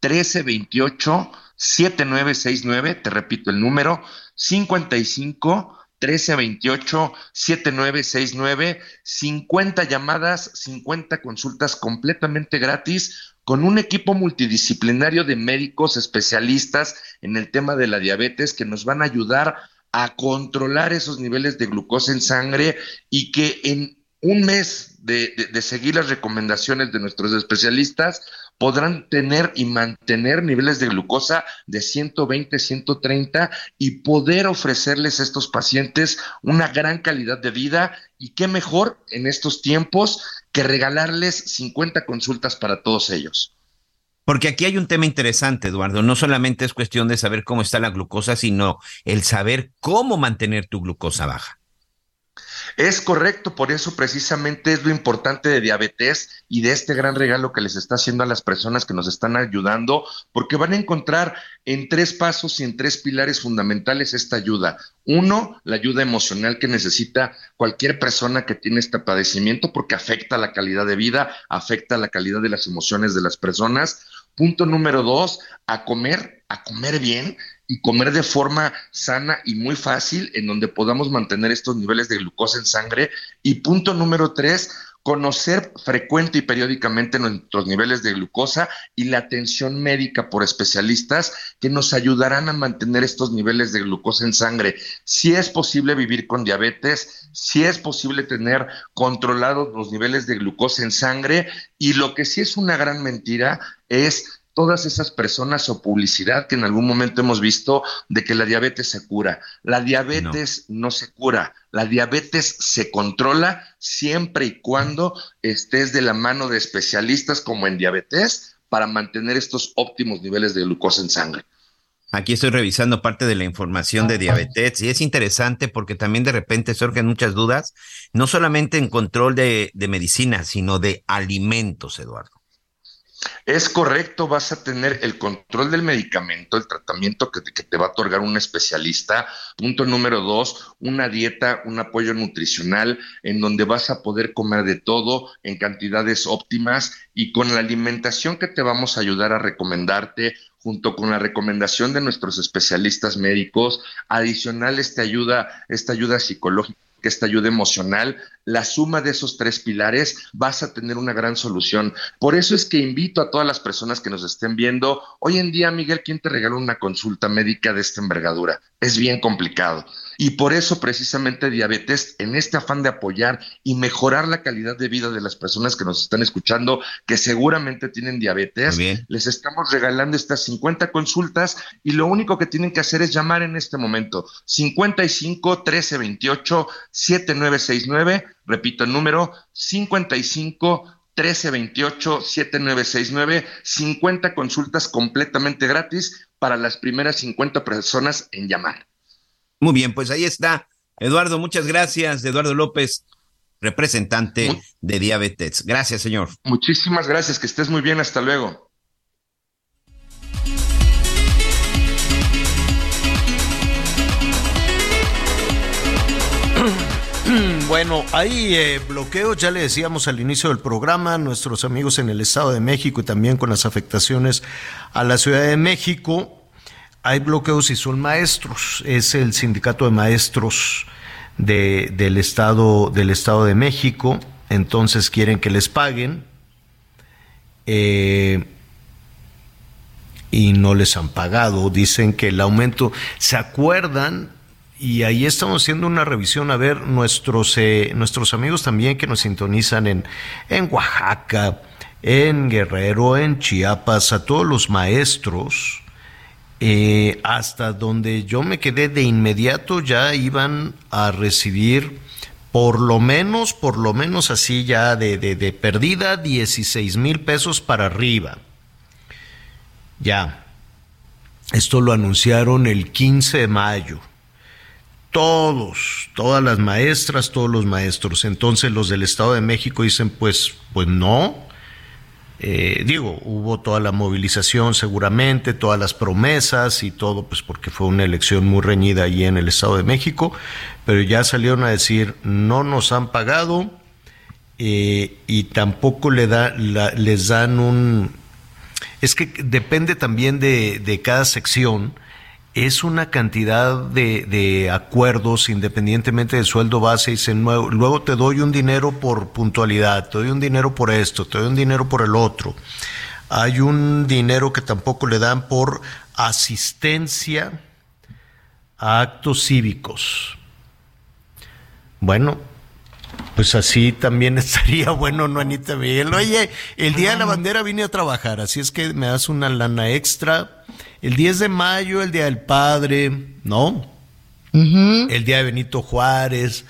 13 28 7969, te repito el número, 55 1328 7969, 50 llamadas, 50 consultas completamente gratis con un equipo multidisciplinario de médicos especialistas en el tema de la diabetes que nos van a ayudar a controlar esos niveles de glucosa en sangre y que en un mes de, seguir las recomendaciones de nuestros especialistas, podrán tener y mantener niveles de glucosa de 120, 130 y poder ofrecerles a estos pacientes una gran calidad de vida. Y qué mejor en estos tiempos que regalarles 50 consultas para todos ellos. Porque aquí hay un tema interesante, Eduardo. No solamente es cuestión de saber cómo está la glucosa, sino el saber cómo mantener tu glucosa baja. Es correcto, por eso precisamente es lo importante de diabetes y de este gran regalo que les está haciendo a las personas que nos están ayudando, porque van a encontrar en tres pasos y en tres pilares fundamentales esta ayuda. Uno, la ayuda emocional que necesita cualquier persona que tiene este padecimiento porque afecta la calidad de vida, afecta la calidad de las emociones de las personas. Punto número dos, a comer, a comer bien y comer de forma sana y muy fácil, en donde podamos mantener estos niveles de glucosa en sangre. Y punto número tres, conocer frecuente y periódicamente nuestros niveles de glucosa y la atención médica por especialistas que nos ayudarán a mantener estos niveles de glucosa en sangre. Si es posible vivir con diabetes, si es posible tener controlados los niveles de glucosa en sangre y lo que sí es una gran mentira es todas esas personas o publicidad que en algún momento hemos visto de que la diabetes se cura. La diabetes no, se cura, la diabetes se controla siempre y cuando estés de la mano de especialistas como en diabetes para mantener estos óptimos niveles de glucosa en sangre. Aquí estoy revisando parte de la información de diabetes y es interesante porque también de repente surgen muchas dudas, no solamente en control de, de medicina, sino de alimentos, Eduardo. Es correcto, vas a tener el control del medicamento, el tratamiento que te, te, va a otorgar un especialista. Punto número dos, una dieta, un apoyo nutricional en donde vas a poder comer de todo en cantidades óptimas y con la alimentación que te vamos a ayudar a recomendarte junto con la recomendación de nuestros especialistas médicos, adicional esta ayuda, esta ayuda psicológica esta ayuda emocional, la suma de esos tres pilares, vas a tener una gran solución. Por eso es que invito a todas las personas que nos estén viendo, hoy en día, Miguel, ¿quién te regala una consulta médica de esta envergadura? Es bien complicado. Y por eso precisamente diabetes, en este afán de apoyar y mejorar la calidad de vida de las personas que nos están escuchando, que seguramente tienen diabetes, les estamos regalando estas 50 consultas y lo único que tienen que hacer es llamar en este momento 55 13 28 7969, repito el número 55 1328 7969, 50 consultas completamente gratis para las primeras 50 personas en llamar. Muy bien, pues ahí está. Eduardo, muchas gracias. Eduardo López, representante de diabetes. Gracias, señor. Muchísimas gracias, que estés muy bien. Hasta luego. Bueno, hay eh, bloqueos, ya le decíamos al inicio del programa, nuestros amigos en el Estado de México y también con las afectaciones a la Ciudad de México hay bloqueos y son maestros. Es el sindicato de maestros de, del, estado, del Estado de México. Entonces quieren que les paguen. Eh, y no les han pagado. Dicen que el aumento, ¿se acuerdan? Y ahí estamos haciendo una revisión a ver nuestros, eh, nuestros amigos también que nos sintonizan en, en Oaxaca, en Guerrero, en Chiapas, a todos los maestros, eh, hasta donde yo me quedé de inmediato ya iban a recibir por lo menos, por lo menos así ya de, de, de perdida, 16 mil pesos para arriba. Ya. Esto lo anunciaron el 15 de mayo. Todos, todas las maestras, todos los maestros. Entonces los del Estado de México dicen, pues, pues no. Eh, digo, hubo toda la movilización seguramente, todas las promesas y todo, pues porque fue una elección muy reñida allí en el Estado de México, pero ya salieron a decir, no nos han pagado eh, y tampoco le da, les dan un, es que depende también de, cada sección, es una cantidad de, acuerdos independientemente del sueldo base se, luego te doy un dinero por puntualidad, te doy un dinero por esto, te doy un dinero por el otro. Hay un dinero que tampoco le dan por asistencia a actos cívicos. Bueno, pues así también [LAUGHS] estaría bueno, ¿no, Anita Miguel? Oye, el Día de la Bandera vine a trabajar, así es que me das una lana extra. El 10 de mayo, el Día del Padre, ¿no? El Día de Benito Juárez.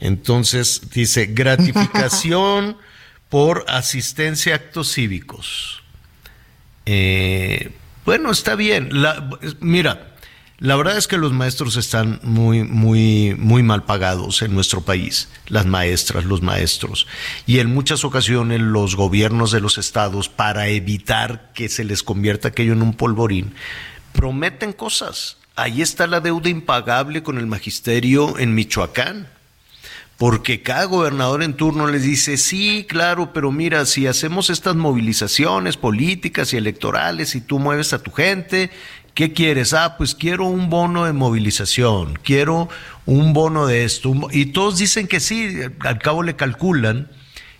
Entonces, dice, gratificación [LAUGHS] por asistencia a actos cívicos. Eh, bueno, está bien. La, mira, la verdad es que los maestros están muy, muy, muy mal pagados en nuestro país, las maestras, los maestros. Y en muchas ocasiones los gobiernos de los estados, para evitar que se les convierta aquello en un polvorín, prometen cosas. Ahí está la deuda impagable con el magisterio en Michoacán porque cada gobernador en turno les dice, sí, claro, pero mira, si hacemos estas movilizaciones políticas y electorales y tú mueves a tu gente ¿Qué quieres? Ah, pues quiero un bono de movilización, quiero un bono de esto. y todos dicen que sí, al cabo le calculan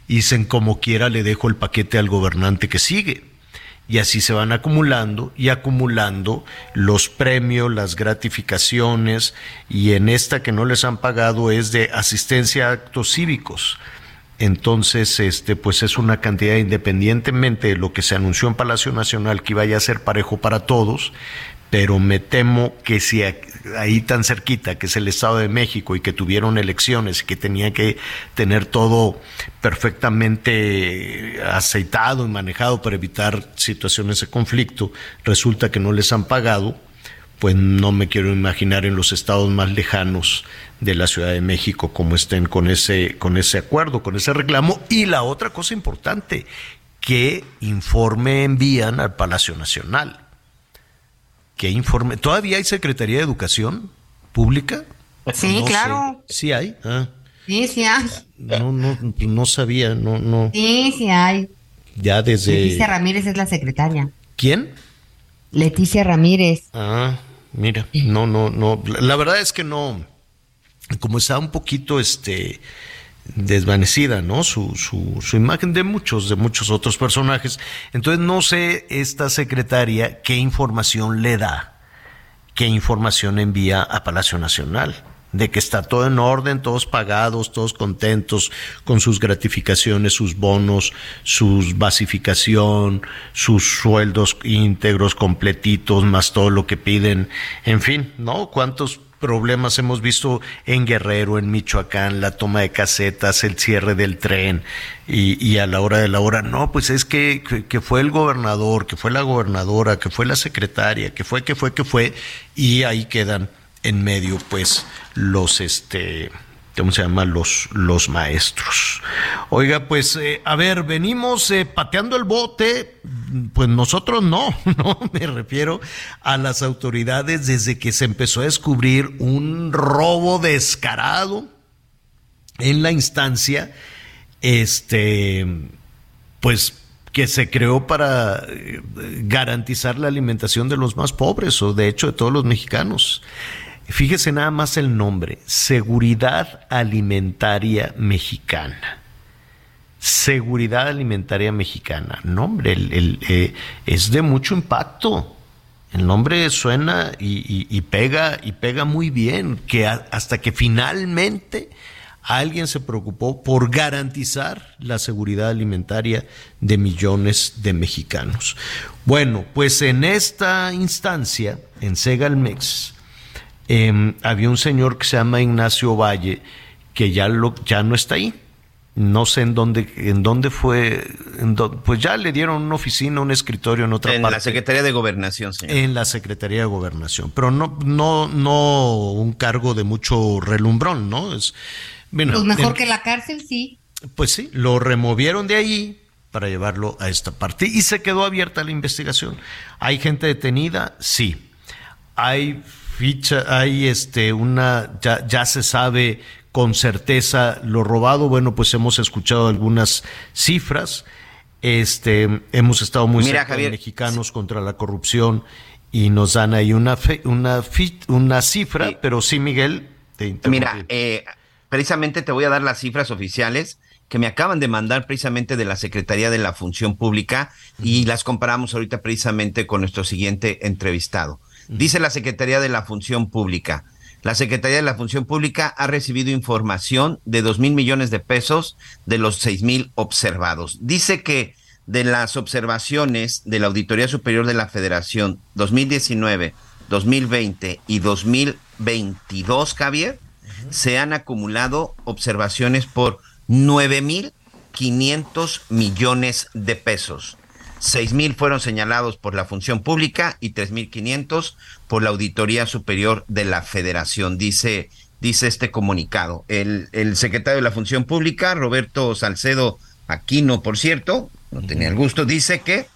y dicen como quiera le dejo el paquete al gobernante que sigue. Y así se van acumulando y acumulando los premios, las gratificaciones y en esta que no les han pagado es de asistencia a actos cívicos. Entonces, este, pues es una cantidad independientemente de lo que se anunció en Palacio Nacional que iba a ser parejo para todos, pero me temo que si ahí tan cerquita, que es el Estado de México y que tuvieron elecciones y que tenía que tener todo perfectamente aceitado y manejado para evitar situaciones de conflicto, resulta que no les han pagado, pues no me quiero imaginar en los estados más lejanos de la Ciudad de México cómo estén con ese, con ese acuerdo, con ese reclamo. Y la otra cosa importante, ¿qué informe envían al Palacio Nacional? ¿Qué informe? ¿Todavía hay Secretaría de Educación Pública? Sí, claro. Sí hay. Ah. Sí, sí hay. No, no, no sabía, no, no. Sí, sí hay. Ya desde. Leticia Ramírez es la secretaria. ¿Quién? Leticia Ramírez. Ah, Mira, no, no, no. La verdad es que no, como está un poquito este desvanecida, ¿no? Su, su, su imagen de muchos, de muchos otros personajes. Entonces no sé esta secretaria qué información le da, qué información envía a Palacio Nacional de que está todo en orden, todos pagados, todos contentos con sus gratificaciones, sus bonos, sus basificación, sus sueldos íntegros, completitos, más todo lo que piden, en fin, ¿no? ¿Cuántos problemas hemos visto en Guerrero, en Michoacán, la toma de casetas, el cierre del tren y, y a la hora de la hora, no, pues es que, que, que, fue el gobernador, que fue la gobernadora, que fue la secretaria, que fue, que fue, que fue, y ahí quedan en medio, pues, los, este, ¿cómo se llama? Los, los maestros. Oiga, pues, eh, a ver, venimos eh, pateando el bote, pues nosotros no, [LAUGHS] no, me refiero a las autoridades desde que se empezó a descubrir un robo descarado en la instancia, este, pues, que se creó para eh, garantizar la alimentación de los más pobres o de hecho de todos los mexicanos. Fíjese nada más el nombre, Seguridad Alimentaria Mexicana. Seguridad Alimentaria Mexicana. Nombre, el, eh, es de mucho impacto. El nombre suena y, pega y pega muy bien, que hasta que finalmente alguien se preocupó por garantizar la seguridad alimentaria de millones de mexicanos. Bueno, pues en esta instancia, en Segalmex, em, había un señor que se llama Ignacio Valle, que ya, lo, ya no está ahí no sé en dónde, en dónde fue, pues ya le dieron una oficina, un escritorio en otra parte. En la Secretaría de Gobernación, señor. En la Secretaría de Gobernación, pero no, no, no un cargo de mucho relumbrón, ¿no? Es, bueno, pues mejor que la cárcel, sí. Pues sí, lo removieron de ahí para llevarlo a esta parte y se quedó abierta la investigación. ¿Hay gente detenida? Sí. Hay ficha, hay este una, ya, ya se sabe con certeza lo robado. Bueno, pues hemos escuchado algunas cifras. Este, hemos estado muy cerca de mexicanos contra la corrupción y nos dan ahí una una una cifra, pero sí, Miguel, te Mira, eh, precisamente te voy a dar las cifras oficiales que me acaban de mandar precisamente de la Secretaría de la Función Pública y las comparamos ahorita precisamente con nuestro siguiente entrevistado. Dice la Secretaría de la Función Pública, la Secretaría de la Función Pública ha recibido información de dos mil millones de pesos de los seis mil observados. Dice que de las observaciones de la Auditoría Superior de la Federación 2019, 2020 y 2022, Javier, se han acumulado observaciones por nueve mil quinientos millones de pesos. Seis mil fueron señalados por la función pública y tres mil quinientos por la Auditoría Superior de la Federación, dice, dice este comunicado. El, el secretario de la Función Pública, Roberto Salcedo Aquino, por cierto, no tenía el gusto, dice que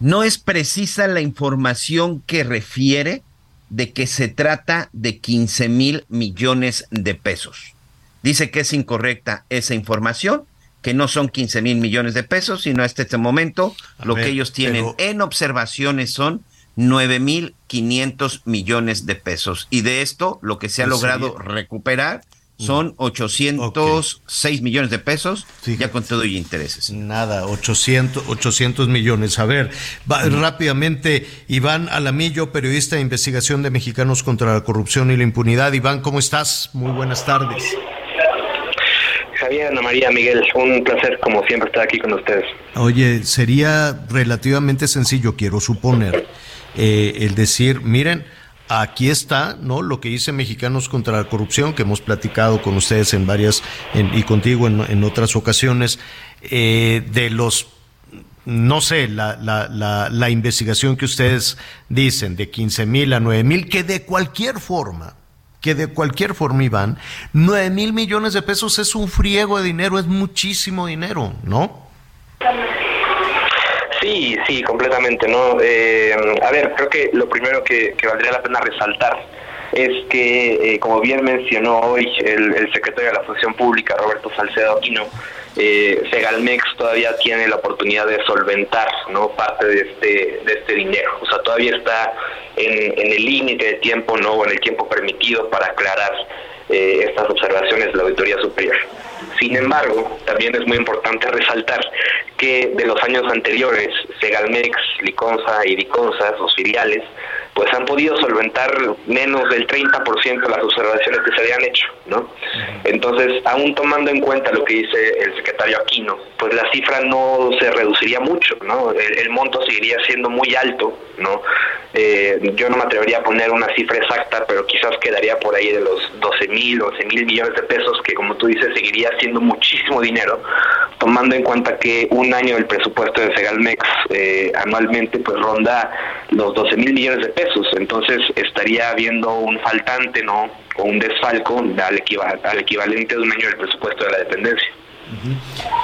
no es precisa la información que refiere de que se trata de 15 mil millones de pesos. Dice que es incorrecta esa información que no son 15 mil millones de pesos, sino hasta este momento lo que ellos tienen en observaciones son 9 mil 500 millones de pesos. Y de esto, lo que se ha logrado recuperar son 806 millones de pesos, ya con todo y intereses. Nada, 800, 800 millones. A ver, rápidamente, Iván Alamillo, periodista de investigación de Mexicanos contra la Corrupción y la Impunidad. Iván, ¿cómo estás? Muy buenas tardes. Javier, Ana María, Miguel, un placer como siempre estar aquí con ustedes. Oye, sería relativamente sencillo, quiero suponer, eh, el decir, miren, aquí está, ¿no? Lo que dice Mexicanos contra la Corrupción, que hemos platicado con ustedes en varias, y contigo en, otras ocasiones, eh, de los no sé, la, la, la, la, investigación que ustedes dicen de 15 mil a 9 mil, que de cualquier forma que de cualquier forma, Iván, 9 mil millones de pesos es un friego de dinero, es muchísimo dinero, ¿no? Sí, sí, completamente, ¿no? Eh, a ver, creo que lo primero que, valdría la pena resaltar es que, eh, como bien mencionó hoy el, el, secretario de la Función Pública, Roberto Salcedo Aquino, eh, Segalmex todavía tiene la oportunidad de solventar no parte de este de este dinero. O sea todavía está en, el límite de tiempo no o en el tiempo permitido para aclarar eh, estas observaciones de la auditoría superior. Sin embargo también es muy importante resaltar que de los años anteriores Segalmex Liconza y Diconza sus filiales pues han podido solventar menos del 30% de las observaciones que se habían hecho, ¿no? Entonces, aún tomando en cuenta lo que dice el secretario Aquino, pues la cifra no se reduciría mucho, ¿no? El, monto seguiría siendo muy alto, ¿no? Eh, yo no me atrevería a poner una cifra exacta, pero quizás quedaría por ahí de los 12 mil, 11 mil millones de pesos, que como tú dices, seguiría siendo muchísimo dinero, tomando en cuenta que un año del presupuesto de Segalmex eh, anualmente pues ronda los 12 mil millones de pesos entonces estaría habiendo un faltante, ¿no? O un desfalco al, equivalente de un año del presupuesto de la dependencia.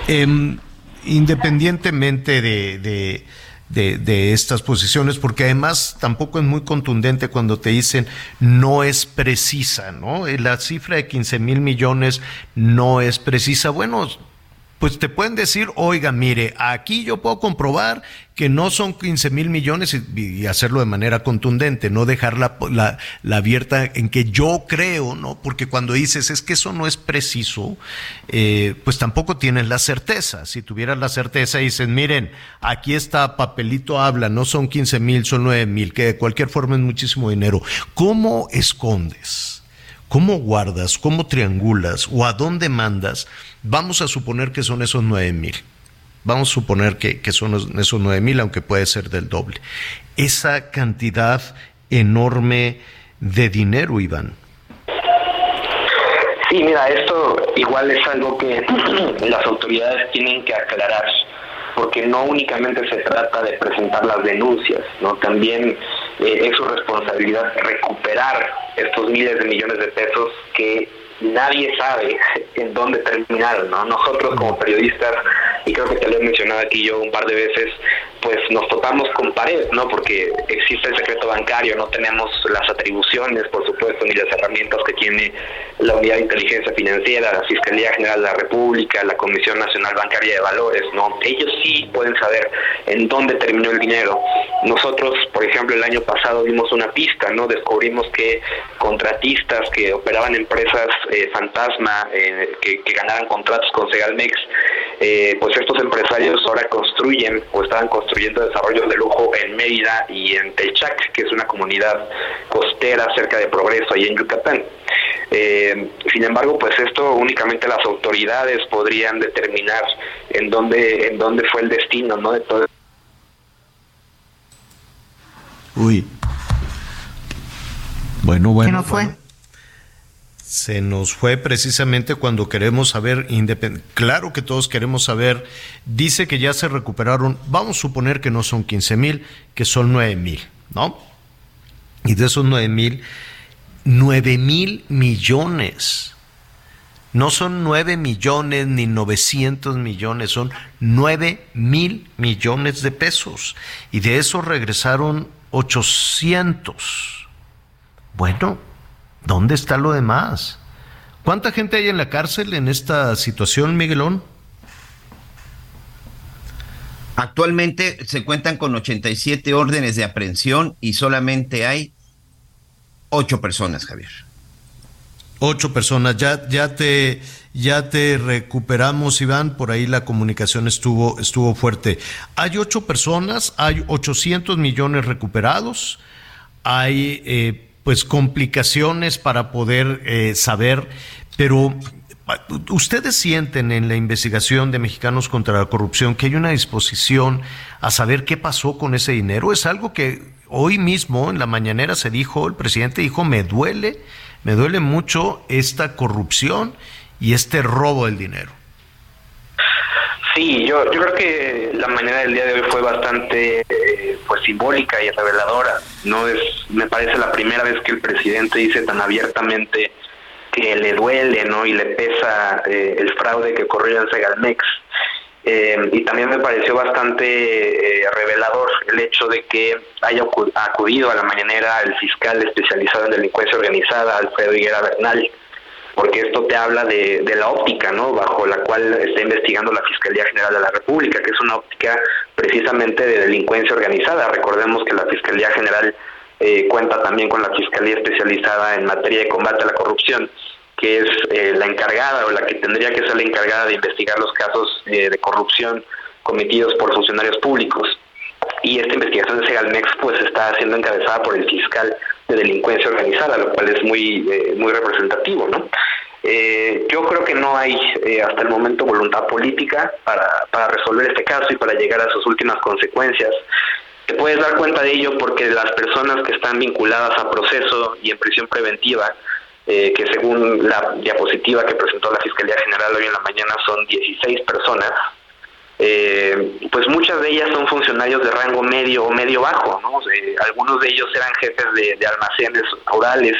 Em, independientemente de, de, estas posiciones, porque además tampoco es muy contundente cuando te dicen no es precisa, ¿no? La cifra de 15 mil millones no es precisa. Bueno, pues te pueden decir, oiga, mire, aquí yo puedo comprobar que no son 15 mil millones y, hacerlo de manera contundente, no dejar la, la, abierta en que yo creo, ¿no? Porque cuando dices, es que eso no es preciso, eh, pues tampoco tienes la certeza. Si tuvieras la certeza y dices, miren, aquí está, papelito habla, no son 15 mil, son 9 mil, que de cualquier forma es muchísimo dinero. ¿Cómo escondes? ¿Cómo guardas? ¿Cómo triangulas? ¿O a dónde mandas? Vamos a suponer que son esos nueve mil. Vamos a suponer que, son esos nueve mil, aunque puede ser del doble. Esa cantidad enorme de dinero, Iván. Sí, mira, esto igual es algo que [CLEARS THROAT] las autoridades tienen que aclarar, porque no únicamente se trata de presentar las denuncias, no también eh, es su responsabilidad recuperar estos miles de millones de pesos que nadie sabe [LAUGHS] en dónde terminaron, ¿no? Nosotros como periodistas, y creo que te lo he mencionado aquí yo un par de veces, pues nos topamos con pared, ¿no? Porque existe el secreto bancario, no tenemos las atribuciones, por supuesto, ni las herramientas que tiene la Unidad de Inteligencia Financiera, la Fiscalía General de la República, la Comisión Nacional Bancaria de Valores, ¿no? Ellos sí pueden saber en dónde terminó el dinero. Nosotros, por ejemplo, el año pasado dimos una pista, ¿no? Descubrimos que contratistas que operaban empresas eh, fantasma, eh, que, que, ganaran contratos con Segalmex, eh, pues estos empresarios ahora construyen o estaban construyendo desarrollos de lujo en Mérida y en Telchac, que es una comunidad costera cerca de Progreso, ahí en Yucatán. sin embargo, pues esto únicamente las autoridades podrían determinar en dónde, en dónde fue el destino, ¿no? De todo. Uy. Bueno, bueno. ¿Qué no fue? Se nos fue precisamente cuando queremos saber, claro que todos queremos saber, dice que ya se recuperaron, vamos a suponer que no son 15 mil, que son 9 mil, ¿no? Y de esos 9 mil, 9 mil millones. No son 9 millones ni 900 millones, son 9 mil millones de pesos. Y de eso regresaron 800. Bueno, ¿Dónde está lo demás? ¿Cuánta gente hay en la cárcel en esta situación, Miguelón? Actualmente se cuentan con 87 órdenes de aprehensión y solamente hay ocho personas, Javier. Ocho personas. Ya, ya te, ya te recuperamos, Iván. Por ahí la comunicación estuvo, estuvo fuerte. Hay ocho personas, hay 800 millones recuperados, hay eh, pues complicaciones para poder eh, saber, pero ¿Ustedes sienten en la investigación de Mexicanos contra la Corrupción que hay una disposición a saber qué pasó con ese dinero? Es algo que hoy mismo en la mañanera se dijo, el presidente dijo, me duele, me duele mucho esta corrupción y este robo del dinero. Sí, yo, yo creo que la mañana del día de hoy fue bastante eh, pues simbólica y reveladora. No es, me parece la primera vez que el presidente dice tan abiertamente que le duele, ¿no? Y le pesa eh, el fraude que ocurrió en Segalmex. Eh, y también me pareció bastante revelador el hecho de que haya acudido a la mañanera el fiscal especializado en delincuencia organizada, Alfredo Higuera Bernal, porque esto te habla de, la óptica, ¿no? Bajo la cual está investigando la Fiscalía General de la República, que es una óptica precisamente de delincuencia organizada. Recordemos que la Fiscalía General eh, cuenta también con la Fiscalía especializada en materia de combate a la corrupción, que es eh, la encargada o la que tendría que ser la encargada de investigar los casos eh, de corrupción cometidos por funcionarios públicos. Y esta investigación de Segalmex pues está siendo encabezada por el fiscal de delincuencia organizada, lo cual es muy, eh, muy representativo, ¿no? Eh, yo creo que no hay eh, hasta el momento voluntad política para, para resolver este caso y para llegar a sus últimas consecuencias. Te puedes dar cuenta de ello porque las personas que están vinculadas a proceso y en prisión preventiva, que según la diapositiva que presentó la Fiscalía General hoy en la mañana son 16 personas, eh, pues muchas de ellas son funcionarios de rango medio o medio bajo, ¿no? algunos de ellos eran jefes de, almacenes rurales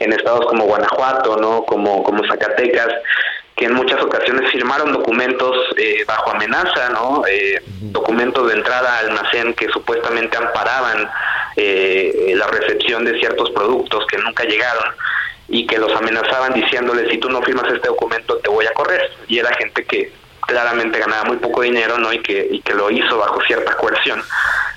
en estados como Guanajuato, ¿no? Como, como Zacatecas, que en muchas ocasiones firmaron documentos eh, bajo amenaza, ¿no? Eh, documentos de entrada al almacén que supuestamente amparaban la recepción de ciertos productos que nunca llegaron y que los amenazaban diciéndoles si tú no firmas este documento te voy a correr y era gente que claramente ganaba muy poco dinero, ¿no? Y que, y que lo hizo bajo cierta coerción.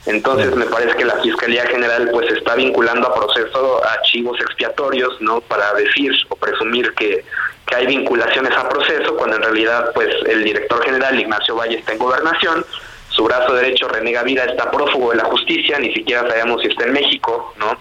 Entonces me parece que la Fiscalía General pues está vinculando a proceso a archivos expiatorios, ¿no? Para decir o presumir que, que hay vinculaciones a proceso, cuando en realidad pues el director general Ignacio Valle está en gobernación, su brazo derecho René Gavira está prófugo de la justicia, ni siquiera sabemos si está en México, ¿no?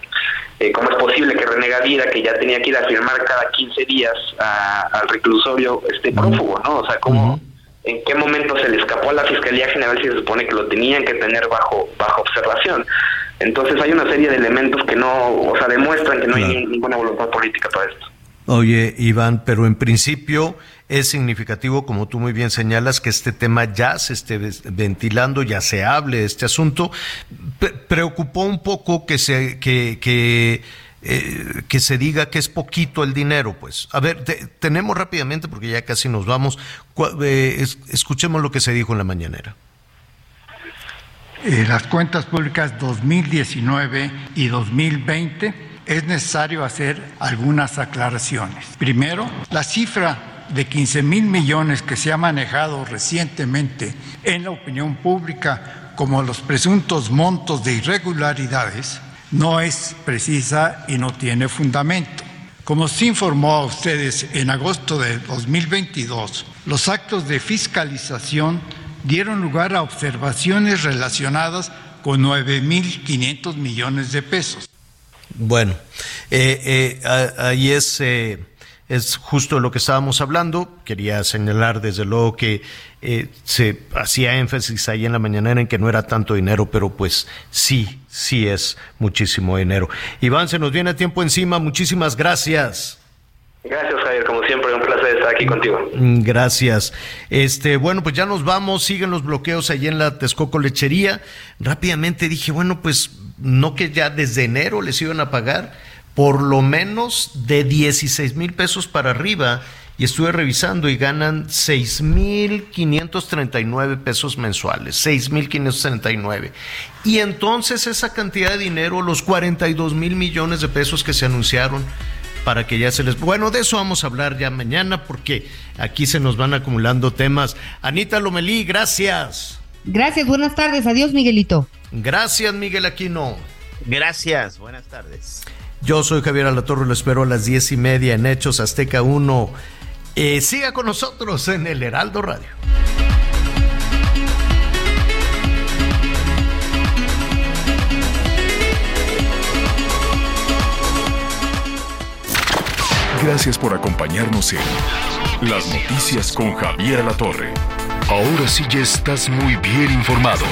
Eh, ¿Cómo es posible que René Gavira, que ya tenía que ir a firmar cada 15 días al reclusorio, esté prófugo, ¿no? O sea, ¿cómo, en qué momento se le escapó a la Fiscalía General si se supone que lo tenían que tener bajo, bajo observación. Entonces hay una serie de elementos que no, o sea, demuestran que no hay ninguna voluntad política para esto. Oye, Iván, pero en principio es significativo, como tú muy bien señalas, que este tema ya se esté ventilando, ya se hable de este asunto. preocupó un poco que se, que, que eh, que se diga que es poquito el dinero, pues. A ver, tenemos rápidamente, porque ya casi nos vamos, eh, escuchemos lo que se dijo en la mañanera. Eh, las cuentas públicas 2019 y 2020 es necesario hacer algunas aclaraciones. Primero, la cifra de 15 mil millones que se ha manejado recientemente en la opinión pública como los presuntos montos de irregularidades no es precisa y no tiene fundamento. Como se informó a ustedes en agosto de 2022, los actos de fiscalización dieron lugar a observaciones relacionadas con 9.500 millones de pesos. Bueno, eh, eh, ahí es eh, es justo lo que estábamos hablando. Quería señalar desde luego que eh, se hacía énfasis ahí en la mañanera en que no era tanto dinero, pero pues sí, sí es muchísimo dinero. Iván, se nos viene tiempo encima. Muchísimas gracias. Gracias, Javier. Como siempre, un placer estar aquí contigo. Gracias. Este, bueno, pues ya nos vamos. Siguen los bloqueos allí en la Texcoco Lechería. Rápidamente dije, bueno, pues no que ya desde enero les iban a pagar por lo menos de 16 mil pesos para arriba y estuve revisando y ganan 6.539 pesos mensuales, 6.539. Y entonces esa cantidad de dinero, los 42 mil millones de pesos que se anunciaron para que ya se les... Bueno, de eso vamos a hablar ya mañana porque aquí se nos van acumulando temas. Anita Lomelí, gracias. Gracias, buenas tardes. Adiós, Miguelito. Gracias, Miguel Aquino. Gracias, buenas tardes. Yo soy Javier Alatorre, lo espero a las diez y media en Hechos Azteca 1. Eh, siga con nosotros en el Heraldo Radio. Gracias por acompañarnos en Las Noticias con Javier Alatorre. Ahora sí ya estás muy bien informado.